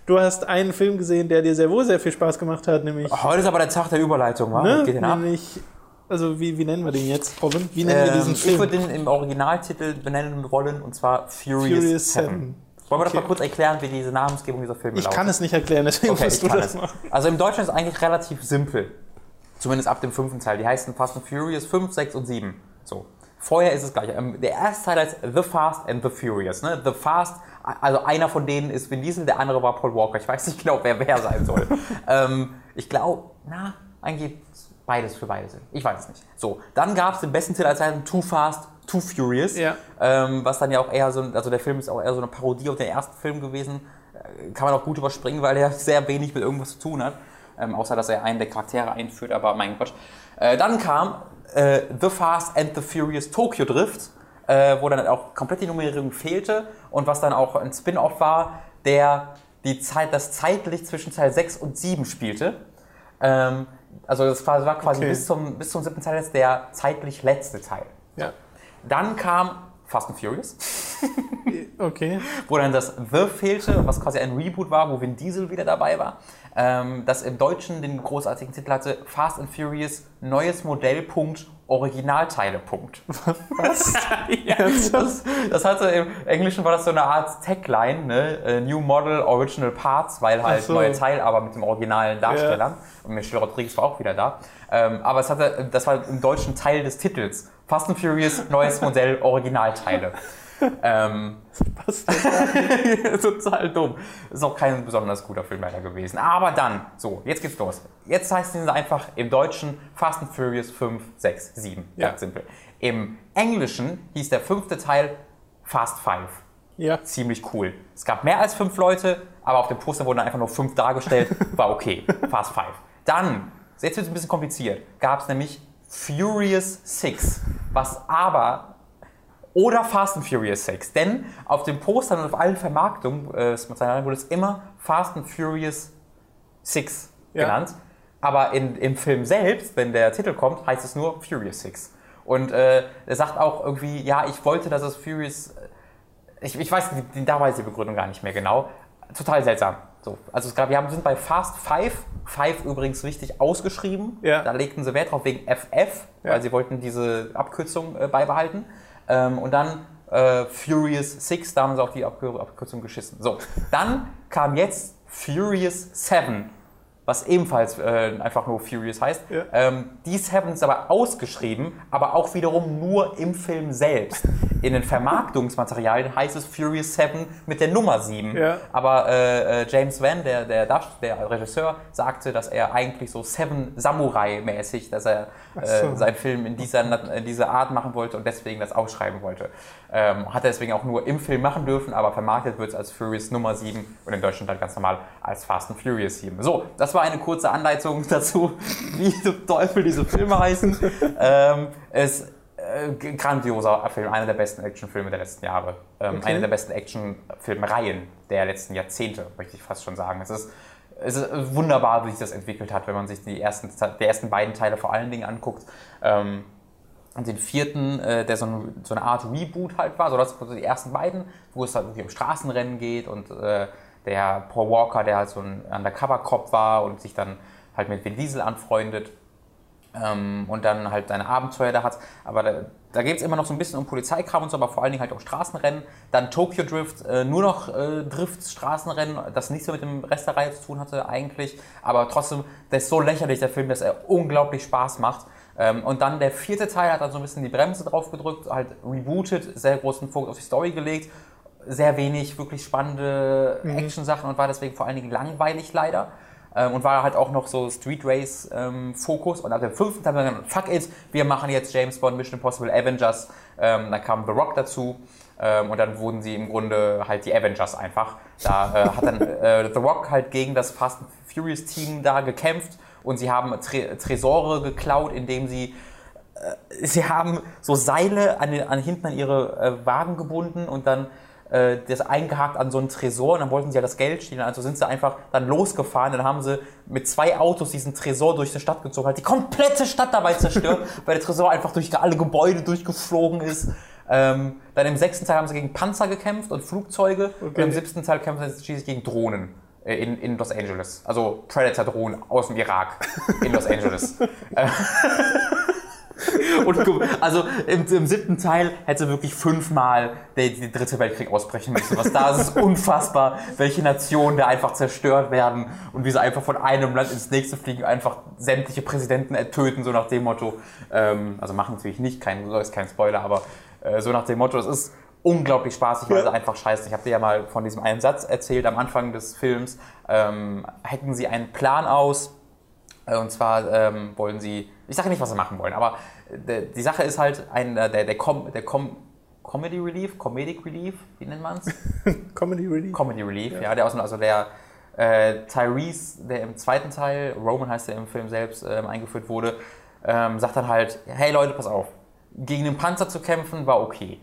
Du hast einen Film gesehen, der dir sehr wohl sehr viel Spaß gemacht hat, nämlich, Heute ist aber der Tag der Überleitung, wa? ne? Geht denn ab? nämlich also wie, wie nennen wir den jetzt, Robin? Wie nennen wir Ähm, diesen ich Film? würde den im Originaltitel benennen wollen, und zwar Furious, Furious 7. 7. Wollen wir das Okay. mal kurz erklären, wie diese Namensgebung dieser Filme Ich lautet? kann es nicht erklären, deswegen Okay, musst ich du das es. machen. Also im Deutschen ist es eigentlich relativ simpel. Zumindest ab dem fünften Teil. Die heißen Fast and Furious 5, 6 und 7. So. Vorher ist es gleich. Ähm, Der erste Teil heißt The Fast and the Furious. Ne? The Fast, also einer von denen ist Vin Diesel, der andere war Paul Walker. Ich weiß nicht genau, wer wer sein soll. [LAUGHS] ähm, ich glaube, na, eigentlich beides für beide sind. Ich weiß es nicht. So, dann gab es den besten Titel als Too Fast, Too Furious. Ja. Ähm, was dann ja auch eher so, also der Film ist auch eher so eine Parodie auf den ersten Film gewesen. Äh, Kann man auch gut überspringen, weil er [LAUGHS] sehr wenig mit irgendwas zu tun hat. Ähm, außer, dass er einen der Charaktere einführt, aber mein Gott. Äh, dann kam äh, The Fast and the Furious Tokyo Drift, äh, wo dann auch komplett die Nummerierung fehlte und was dann auch ein Spin-off war, der die Zeit, das zeitlich zwischen Teil 6 und 7 spielte. Ähm, also das war war quasi Okay. bis, zum, bis zum siebten Teil jetzt der zeitlich letzte Teil. Dann kam Fast and Furious, [LAUGHS] Okay. wo dann das The fehlte, was quasi ein Reboot war, wo Vin Diesel wieder dabei war. Ähm, das im Deutschen den großartigen Titel hatte Fast and Furious, neues Modellpunkt, Originalteile, Punkt. [LAUGHS] Was? [LAUGHS] ja, das, das hatte im Englischen war das so eine Art Tagline, ne? New Model, Original Parts, weil halt so. neue Teil, aber mit dem originalen Darstellern. Und Michelle Rodriguez war auch wieder da. Ähm, aber es hatte, das war im Deutschen Teil des Titels. Fast and Furious, neues Modell, Originalteile. ähm, Was? [LAUGHS] total dumm. Ist auch kein besonders guter Film leider gewesen. Aber dann, so, jetzt geht's los. Jetzt heißt es einfach im Deutschen Fast and Furious 5, 6, 7. Ja. Ganz simpel. Im Englischen hieß der fünfte Teil Fast Five. Ja. Ziemlich cool. Es gab mehr als fünf Leute, aber auf dem Poster wurden einfach nur fünf dargestellt. [LAUGHS] War okay. Fast Five. Dann, jetzt wird es ein bisschen kompliziert, gab es nämlich Furious 6, was aber oder Fast and Furious 6. Denn auf den Postern und auf allen Vermarktungen äh, wurde es immer Fast and Furious 6 Ja. genannt. Aber in, im Film selbst, wenn der Titel kommt, heißt es nur Furious 6. Und äh, er sagt auch irgendwie, ja, ich wollte, dass es Furious. Ich, ich weiß die, die, da weiß ich die Begründung gar nicht mehr genau. Total seltsam. So, also es gab, wir haben, sind bei Fast Five. Five übrigens richtig ausgeschrieben. Ja. Da legten sie Wert drauf wegen FF, Ja. weil sie wollten diese Abkürzung äh, beibehalten. Ähm, und dann äh, Furious 6, da haben sie auch die Abkür Abkürzung geschissen. So, dann kam jetzt Furious 7. was ebenfalls äh, einfach nur Furious heißt. Ja. Ähm, die Seven ist aber ausgeschrieben, aber auch wiederum nur im Film selbst. In den Vermarktungsmaterialien heißt es Furious 7 mit der Nummer 7. Ja. Aber äh, äh, James Van, der, der, der Regisseur, sagte, dass er eigentlich so Seven Samurai-mäßig, dass er Ach so. äh, seinen Film in dieser, in dieser Art machen wollte und deswegen das ausschreiben wollte. Ähm, hat er deswegen auch nur im Film machen dürfen, aber vermarktet wird es als Furious Nummer 7 und in Deutschland halt ganz normal als Fast and Furious 7. So, das war eine kurze Anleitung [LAUGHS] dazu, wie zum Teufel diese Filme heißen. ähm, es äh, grandioser Film, einer der besten Actionfilme der letzten Jahre. Ähm, Okay. Eine der besten Actionfilmreihen der letzten Jahrzehnte, möchte ich fast schon sagen. Es ist, es ist wunderbar, wie sich das entwickelt hat, wenn man sich die ersten, die ersten beiden Teile vor allen Dingen anguckt. Ähm, und den vierten, äh, der so, ein, so eine Art Reboot halt war, so das die ersten beiden, wo es halt irgendwie um Straßenrennen geht und äh, der Paul Walker, der halt so ein Undercover-Cop war und sich dann halt mit Vin Diesel anfreundet ähm, und dann halt seine Abenteuer da hat. Aber da, da geht es immer noch so ein bisschen um Polizeikram und so, aber vor allen Dingen halt auch Straßenrennen. Dann Tokyo Drift, äh, nur noch äh, Drifts, Straßenrennen, das nichts mehr mit dem Rest der Reihe zu tun hatte eigentlich. Aber trotzdem, der ist so lächerlich, der Film, dass er unglaublich Spaß macht. Ähm, und dann der vierte Teil hat dann so ein bisschen die Bremse drauf gedrückt, halt rebootet, sehr großen Fokus auf die Story gelegt. Sehr wenig wirklich spannende Action-Sachen und war deswegen vor allen Dingen langweilig leider. Ähm, und war halt auch noch so Street Race ähm. Und ab dem fünften haben wir gesagt, fuck it, wir machen jetzt James Bond, Mission Impossible, Avengers. Ähm, dann kam The Rock dazu. Ähm, und dann wurden sie im Grunde halt die Avengers einfach. Da äh, hat dann [LAUGHS] äh, The Rock halt gegen das Fast and Furious Team da gekämpft. Und sie haben Tre Tresore geklaut, indem sie äh, sie haben so Seile an, den, an hinten an ihre äh, Wagen gebunden und dann äh, das eingehakt an so einen Tresor und dann wollten sie ja das Geld stehlen. Also sind sie einfach dann losgefahren. Dann haben sie mit zwei Autos diesen Tresor durch die Stadt gezogen, hat die komplette Stadt dabei zerstört, [LAUGHS] weil der Tresor einfach durch alle Gebäude durchgeflogen ist. Ähm, dann im sechsten Teil haben sie gegen Panzer gekämpft und Flugzeuge und Okay. im siebten Teil kämpfen sie schließlich gegen Drohnen äh, in, in Los Angeles. Also Predator-Drohnen aus dem Irak in Los Angeles. [LAUGHS] [LAUGHS] Und also im, im siebten Teil hätte wirklich fünfmal der, der dritte Weltkrieg ausbrechen müssen. Was da ist, ist unfassbar, welche Nationen da einfach zerstört werden und wie sie einfach von einem Land ins nächste fliegen, einfach sämtliche Präsidenten ertöten, so nach dem Motto. Ähm, also machen natürlich nicht, kein, ist kein Spoiler, aber äh, so nach dem Motto, es ist unglaublich spaßig, weil sie einfach scheiße. Ich habe dir ja mal von diesem einen Satz erzählt am Anfang des Films. Ähm, hacken sie einen Plan aus, äh, Und zwar ähm, wollen sie, ich sage nicht, was sie machen wollen, aber die Sache ist halt, ein, äh, der, der, Com, der Com, Comedy Relief, Comedic Relief, wie nennt man es? [LAUGHS] Comedy Relief. Comedy Relief, ja, der aus, also der äh, Tyrese, der im zweiten Teil, Roman heißt der im Film selbst, ähm, eingeführt wurde, ähm, sagt dann halt, hey Leute, pass auf, gegen den Panzer zu kämpfen war okay.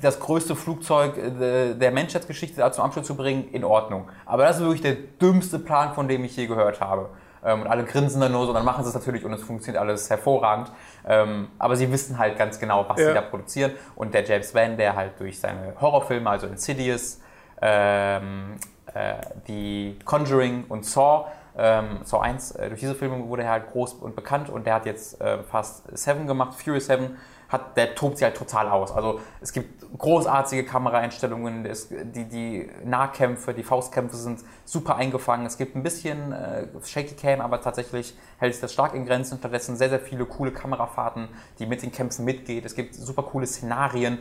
Das größte Flugzeug äh, der Menschheitsgeschichte zum Absturz zu bringen, in Ordnung. Aber das ist wirklich der dümmste Plan, von dem ich je gehört habe. Ähm, und alle grinsen dann nur so, dann machen sie es natürlich und es funktioniert alles hervorragend. Ähm, aber sie wissen halt ganz genau, was Ja. sie da produzieren. Und der James Van, der halt durch seine Horrorfilme, also Insidious, ähm, äh, die Conjuring und Saw, ähm, Saw 1, äh, durch diese Filme wurde er halt groß und bekannt und der hat jetzt äh, fast Seven gemacht, Furious 7, hat, der tobt sich halt total aus. Also es gibt großartige Kameraeinstellungen, es, die, die Nahkämpfe, die Faustkämpfe sind super eingefangen. Es gibt ein bisschen äh, Shaky Cam, aber tatsächlich hält sich das stark in Grenzen. Stattdessen sehr, sehr viele coole Kamerafahrten, die mit den Kämpfen mitgeht. Es gibt super coole Szenarien.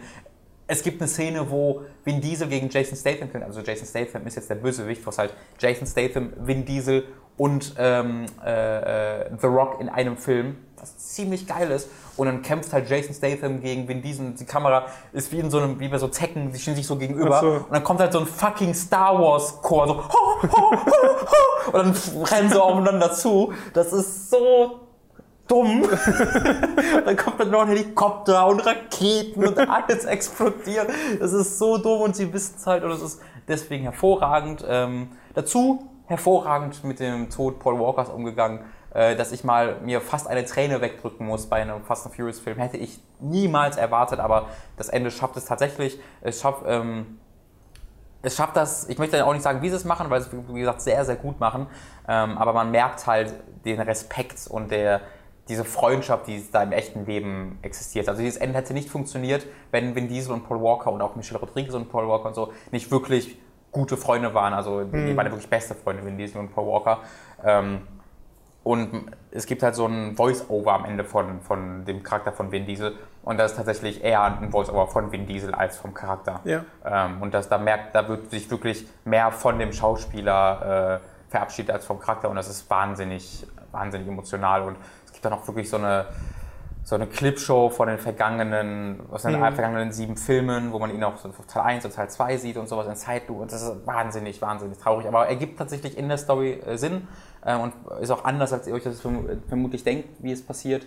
Es gibt eine Szene, wo Vin Diesel gegen Jason Statham kämpft. Also Jason Statham ist jetzt der Bösewicht, was halt Jason Statham, Vin Diesel und ähm, äh, äh, The Rock in einem Film, was ziemlich geil ist. Und dann kämpft halt Jason Statham gegen Vin Diesel und die Kamera ist wie in so einem, wie bei so Tekken, die stehen sich so gegenüber. So. Und dann kommt halt so ein fucking Star Wars Chor, so ho, ho, ho, ho, und dann rennen sie aufeinander zu. Das ist so dumm. [LAUGHS] dann kommt dann noch ein Helikopter und Raketen und alles explodiert. Das ist so dumm und sie wissen es halt und es ist deswegen hervorragend. Ähm, dazu hervorragend mit dem Tod Paul Walkers umgegangen, äh, dass ich mal mir fast eine Träne wegdrücken muss bei einem Fast and Furious Film. Hätte ich niemals erwartet, aber das Ende schafft es tatsächlich. Es schafft, ähm, es schafft das, ich möchte auch nicht sagen, wie sie es machen, weil sie es, wie gesagt, sehr, sehr gut machen. Ähm, aber man merkt halt den Respekt und der, diese Freundschaft, die da im echten Leben existiert. Also dieses Ende hätte nicht funktioniert, wenn Vin Diesel und Paul Walker und auch Michelle Rodriguez und Paul Walker und so nicht wirklich gute Freunde waren. Also die, die waren ja wirklich beste Freunde, Vin Diesel und Paul Walker. Ähm, und es gibt halt so ein Voice-Over am Ende von, von dem Charakter von Vin Diesel. Und das ist tatsächlich eher ein Voice-Over von Vin Diesel als vom Charakter. Ja. Ähm, und das, da merkt, da wird sich wirklich mehr von dem Schauspieler äh, verabschiedet als vom Charakter. Und das ist wahnsinnig, wahnsinnig emotional. Und dann auch wirklich so eine, so eine Clipshow von den vergangenen, aus den vergangenen sieben Filmen, wo man ihn auch so Teil 1 und Teil 2 sieht und sowas in Zeitlupe. Und das ist wahnsinnig, wahnsinnig traurig. Aber er gibt tatsächlich in der Story äh, Sinn äh, und ist auch anders, als ihr euch das verm- vermutlich denkt, wie es passiert.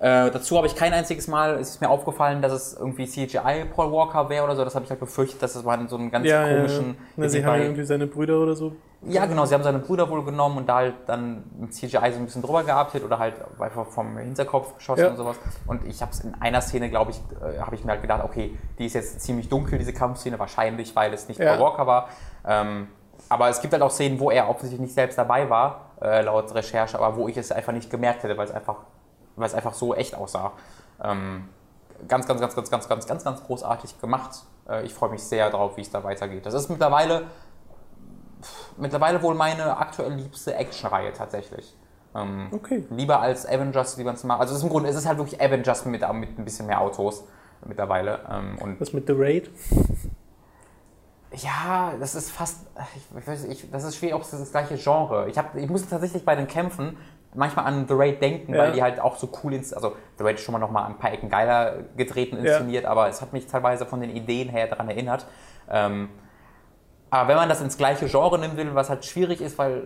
Äh, dazu habe ich kein einziges Mal, es ist mir aufgefallen, dass es irgendwie CGI Paul Walker wäre oder so. Das habe ich halt befürchtet, dass es mal so einen ganz Ja, ja, komischen. ja. Na, sie haben irgendwie seine Brüder oder so. ja, genau, sie haben seine Brüder wohl genommen und da halt dann mit CGI so ein bisschen drüber gearbeitet oder halt einfach vom Hinterkopf geschossen Ja. und sowas. Und ich habe es in einer Szene, glaube ich, äh, habe ich mir halt gedacht, okay, die ist jetzt ziemlich dunkel, diese Kampfszene, wahrscheinlich, weil es nicht Ja. Paul Walker war. Ähm, aber es gibt halt auch Szenen, wo er offensichtlich nicht selbst dabei war, äh, laut Recherche, aber wo ich es einfach nicht gemerkt hätte, weil es einfach, weil es einfach so echt aussah. Ähm, ganz, ganz, ganz, ganz, ganz, ganz, ganz, ganz großartig gemacht. Äh, ich freue mich sehr darauf, wie es da weitergeht. Das ist mittlerweile mittlerweile wohl meine aktuell liebste Actionreihe tatsächlich. Ähm, Okay. Lieber als Avengers, es macht. Also es ist im Grunde, es ist halt wirklich Avengers mit, mit ein bisschen mehr Autos mittlerweile. Ähm, und Was mit The Raid? ja, das ist fast, ich, ich weiß, ich, das ist schwierig, ob es das gleiche Genre. Ich, hab, ich musste tatsächlich bei den Kämpfen manchmal an The Raid denken, Ja. weil die halt auch so cool ins, also The Raid ist schon mal noch mal ein paar Ecken geiler gedreht und Ja. inszeniert, aber es hat mich teilweise von den Ideen her daran erinnert. Ähm, aber wenn man das ins gleiche Genre nehmen will, was halt schwierig ist, weil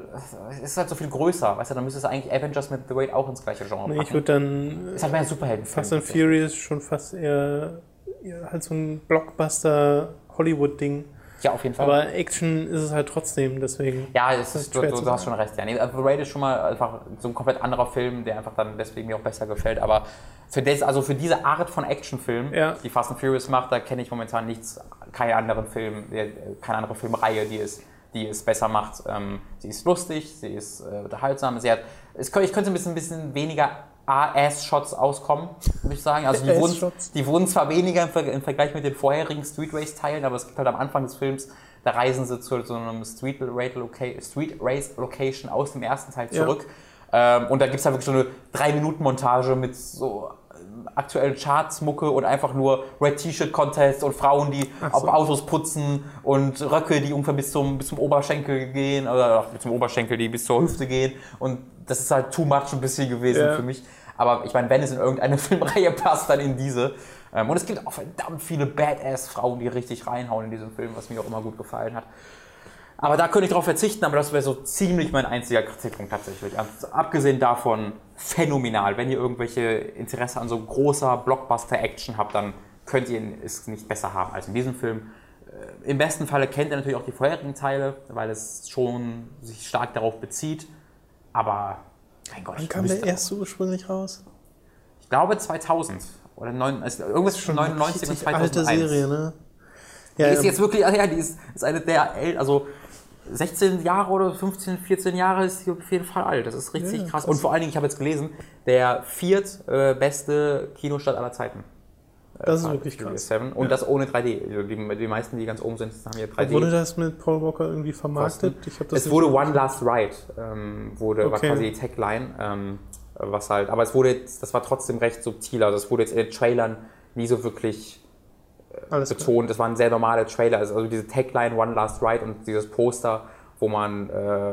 es ist halt so viel größer, weißt du, dann müsste es eigentlich Avengers mit The Raid auch ins gleiche Genre Nee, ich packen. würde dann ist halt mehr ein Superheldenfilm. Fast and Furious schon fast eher, eher halt so ein Blockbuster-Hollywood-Ding. Ja, auf jeden Fall. Aber Action ist es halt trotzdem, deswegen. Ja, es ist, du, du, du hast schon recht. Ja. Nee, The Raid ist schon mal einfach so ein komplett anderer Film, der einfach dann deswegen mir auch besser gefällt. Aber für, das, also für diese Art von Actionfilm, Ja. die Fast and Furious macht, da kenne ich momentan nichts, keinen anderen Film, der, keine andere Filmreihe, die es, die es besser macht. Ähm, sie ist lustig, sie ist äh, unterhaltsam, sie hat, es, ich könnte ein bisschen, ein bisschen weniger Ass-Shots auskommen, würde ich sagen. Also die [LAUGHS] wurden, die wurden zwar weniger im, Ver im Vergleich mit den vorherigen Street Race-Teilen, aber es gibt halt am Anfang des Films, da reisen sie zu so einem Street, Loca Street Race Location aus dem ersten Teil Ja. zurück. Ähm, und da gibt es halt wirklich so eine 3-Minuten-Montage mit so aktuellen Charts-Mucke und einfach nur Red T-Shirt-Contest und Frauen, die Ach auf so. Autos putzen und Röcke, die ungefähr bis zum, bis zum Oberschenkel gehen oder bis zum Oberschenkel, die bis zur Hüfte gehen. Und das ist halt too much ein bisschen gewesen Ja. für mich. Aber ich meine, wenn es in irgendeine [LAUGHS] Filmreihe passt, dann in diese. Ähm, und es gibt auch verdammt viele Badass-Frauen, die richtig reinhauen in diesem Film, was mir auch immer gut gefallen hat. Aber da könnte ich darauf verzichten, aber das wäre so ziemlich mein einziger Kritikpunkt tatsächlich. Also, abgesehen davon phänomenal. Wenn ihr irgendwelche Interesse an so großer Blockbuster-Action habt, dann könnt ihr es nicht besser haben als in diesem Film. Äh, Im besten Falle kennt ihr natürlich auch die vorherigen Teile, weil es schon sich stark darauf bezieht. Aber, mein Gott, Wann kam der erste ursprünglich raus? ich glaube 2000 oder neun, also irgendwas zwischen 99 und Richtig 2001. alte Serie, ne? Die Ja, ist ähm, jetzt wirklich, ja, die ist, ist eine der, also 16 Jahre oder 15, 14 Jahre ist die auf jeden Fall alt. Das ist richtig Ja, krass. Und vor allen Dingen, ich habe jetzt gelesen, der viert äh, Kinostart aller Zeiten. das ist wirklich krass. 7. Und das ohne 3D. Also Die, die meisten, die ganz oben sind, haben hier 3D. Wurde das mit Paul Walker irgendwie vermarktet? Ich hab das es wurde One Last Ride, ähm, wurde, war Okay. quasi die Tagline, ähm, was halt, aber es wurde jetzt, das war trotzdem recht subtil, also es wurde jetzt in den Trailern nie so wirklich Alles klar. betont, das waren sehr normale Trailer, also also diese Tagline One Last Ride und dieses Poster, wo man, äh,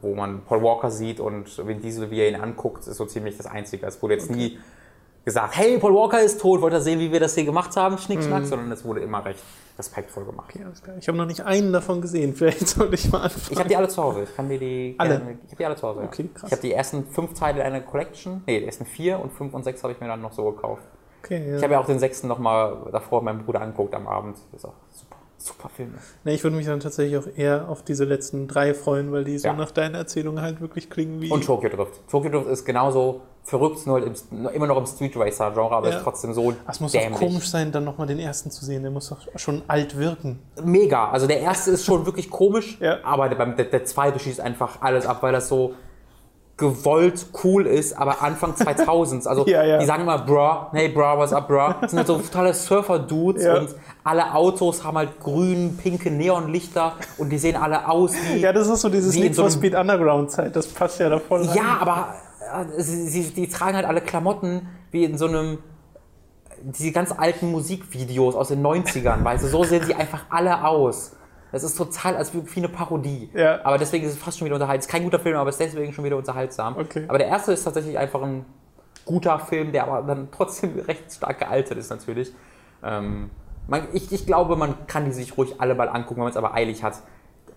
wo man Paul Walker sieht und Vin Diesel, wie er ihn anguckt, ist so ziemlich das Einzige. Es wurde jetzt nie gesagt, hey, Paul Walker ist tot, wollt ihr sehen, wie wir das hier gemacht haben, Schnick, Schnack, sondern es wurde immer recht respektvoll gemacht. Okay, klar. Ich habe noch nicht einen davon gesehen. [LAUGHS] Vielleicht sollte ich mal anfangen. Ich habe die alle zu Hause. Ich kann dir die Alle? gerne- ich habe die alle zu Hause. ja. Okay, krass. Ich habe die ersten fünf Teile in einer Collection. Nee, die ersten vier und fünf und sechs habe ich mir dann noch so gekauft. Okay, ja. Ich habe ja auch den sechsten nochmal davor meinem Bruder angeguckt am Abend. Das ist auch super, super Film. Nee, ich würde mich dann tatsächlich auch eher auf diese letzten drei freuen, weil die so Ja. nach deiner Erzählung halt wirklich klingen wie. Und Tokyo Drift. Tokyo Drift ist genauso verrückt, nur, im, immer noch im Street Racer Genre, aber Ja. ist trotzdem so Es muss doch dämlich. komisch sein, dann nochmal den ersten zu sehen. Der muss doch schon alt wirken. Mega. Also der erste ist schon wirklich komisch, Ja. aber der, der zweite schießt einfach alles ab, weil das so gewollt cool ist, aber Anfang [LAUGHS] 2000s. Also Ja, ja. die sagen immer, bra, hey bra, what's up, bra. Das sind halt so totale Surfer-Dudes Ja. und alle Autos haben halt grün, pinke Neonlichter und die sehen alle aus wie... Ja, das ist so dieses Need so for Speed Underground Zeit. Das passt ja da voll rein. Ja, aber äh, sie, sie, die tragen halt alle Klamotten wie in so einem diese ganz alten Musikvideos aus den 90ern, weißt du, so sehen sie einfach alle aus. Das ist total als wie eine Parodie. Ja. Aber deswegen ist es fast schon wieder unterhaltsam. Ist kein guter Film, aber ist deswegen schon wieder unterhaltsam. Okay. Aber der erste ist tatsächlich einfach ein guter Film, der aber dann trotzdem [LAUGHS] recht stark gealtert ist natürlich. Ähm, man, ich, ich glaube, man kann die sich ruhig alle mal angucken, wenn man es aber eilig hat,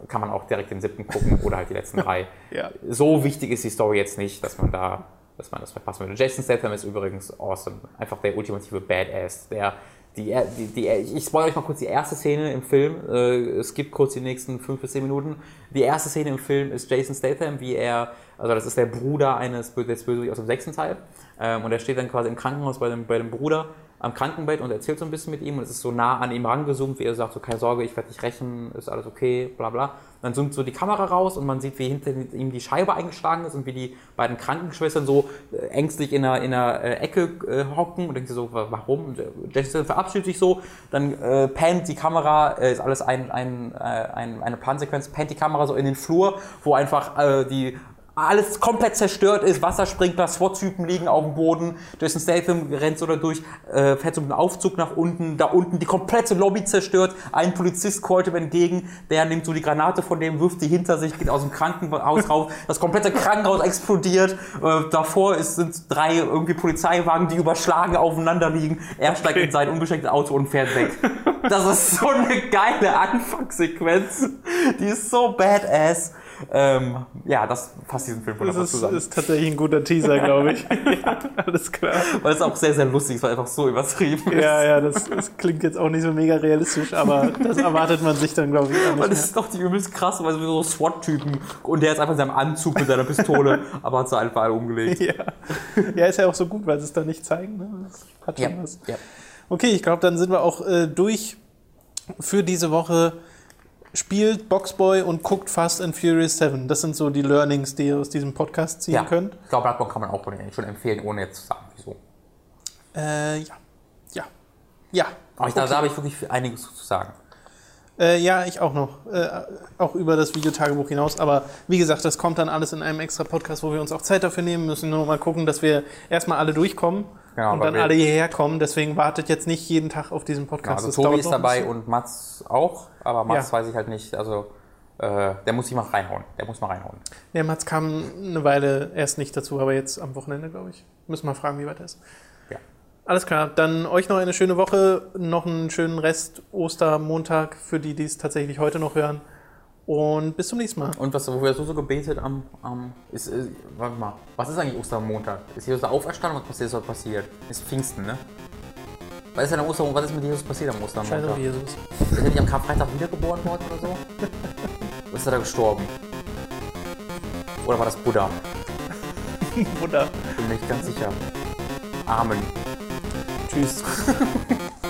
kann man auch direkt den siebten gucken oder halt die letzten [LAUGHS] drei. Ja. So wichtig ist die Story jetzt nicht, dass man da, dass man das verpassen würde. Jason Statham ist übrigens awesome. Einfach der ultimative Badass. Der, die, die, die, ich spoilere euch mal kurz die erste Szene im Film. Äh, Es gibt kurz die nächsten fünf bis zehn Minuten. Die erste Szene im Film ist Jason Statham, wie er, also das ist der Bruder eines des Bösewichts aus dem sechsten Teil. Ähm, Und er steht dann quasi im Krankenhaus bei dem, bei dem Bruder am Krankenbett und erzählt so ein bisschen mit ihm und es ist so nah an ihm rangezoomt, wie er sagt, so keine Sorge, ich werde dich rächen, ist alles okay, bla bla. Dann zoomt so die Kamera raus und man sieht, wie hinter ihm die Scheibe eingeschlagen ist und wie die beiden Krankenschwestern so äh, ängstlich in einer, in einer äh, Ecke äh, hocken und denkt sich so, wa- warum? Und äh, verabschiedet sich so, dann äh, pannt die Kamera, äh, ist alles ein, ein, ein, eine Plansequenz, pannt die Kamera so in den Flur, wo einfach äh, die alles komplett zerstört ist, Wassersprinkler, SWAT-Typen liegen auf dem Boden, Jason Statham rennt so da durch, äh, fährt so mit einem Aufzug nach unten, da unten die komplette Lobby zerstört, ein Polizist callt ihm entgegen, der nimmt so die Granate von dem, wirft die hinter sich, geht aus dem Krankenhaus raus, [LAUGHS] das komplette Krankenhaus explodiert, äh, davor ist, sind drei irgendwie Polizeiwagen, die überschlagen aufeinander liegen, er steigt in sein unbeschenktes Auto und fährt weg. Das ist so eine geile Anfangssequenz, die ist so badass. Ähm, ja, das fasst diesen Film Das wunderbar ist, zusammen. ist tatsächlich ein guter Teaser, glaube ich. [LAUGHS] Alles klar. Weil es auch sehr, sehr lustig ist, weil einfach so übertrieben ist. Ja, ja, das, das klingt jetzt auch nicht so mega realistisch, aber das erwartet man sich dann, glaube ich, auch Weil nicht. das ist doch die übelst krass, weil so SWAT-Typen und der ist einfach in seinem Anzug mit seiner Pistole, [LAUGHS] aber hat sie einfach alle umgelegt. Ja. ja, ist ja auch so gut, weil sie es dann nicht zeigen. Ne? Das hat Ja, schon was. ja. Okay, ich glaube, dann sind wir auch äh, durch für diese Woche. Spielt Boxboy und guckt Fast and Furious 7. Das sind so die Learnings, die ihr aus diesem Podcast ziehen ja. könnt. Ich glaube, Bloodborne kann man auch schon empfehlen, ohne jetzt zu sagen, wieso. Äh, ja. Ja. Ja. Aber ich, da, da habe ich wirklich einiges zu sagen. Äh, ja, ich auch noch. Äh, auch über das Videotagebuch hinaus. Aber wie gesagt, das kommt dann alles in einem extra Podcast, wo wir uns auch Zeit dafür nehmen müssen. Nur mal gucken, dass wir erstmal alle durchkommen Genau, und dann alle hierher kommen. Deswegen wartet jetzt nicht jeden Tag auf diesen Genau, Podcast. also Das Tobi ist dabei und Mats auch, aber Mats Ja. weiß ich halt nicht, also äh, der muss sich mal reinhauen. Der muss mal reinhauen. Der Mats kam eine Weile erst nicht dazu, aber jetzt am Wochenende, glaube ich. Müssen wir fragen, wie weit er ist. Ja. Alles klar, dann euch noch eine schöne Woche, noch einen schönen Rest Ostermontag für die, die es tatsächlich heute noch hören. Und bis zum nächsten Mal. Und was, wofür hast du so gebetet am, am ist, ist, warte mal, was ist eigentlich Ostermontag? Ist Jesus der Auferstandung? Was ist dort passiert? Ist Pfingsten, ne? Was ist denn am Oster, was ist mit Jesus passiert am Scheiß Ostermontag? auf Jesus. Ist er nicht am Karfreitag wiedergeboren worden oder so? [LAUGHS] Oder ist er da gestorben? Oder war das Buddha? Wunder. Bin mir nicht ganz sicher. Amen. Tschüss. [LAUGHS]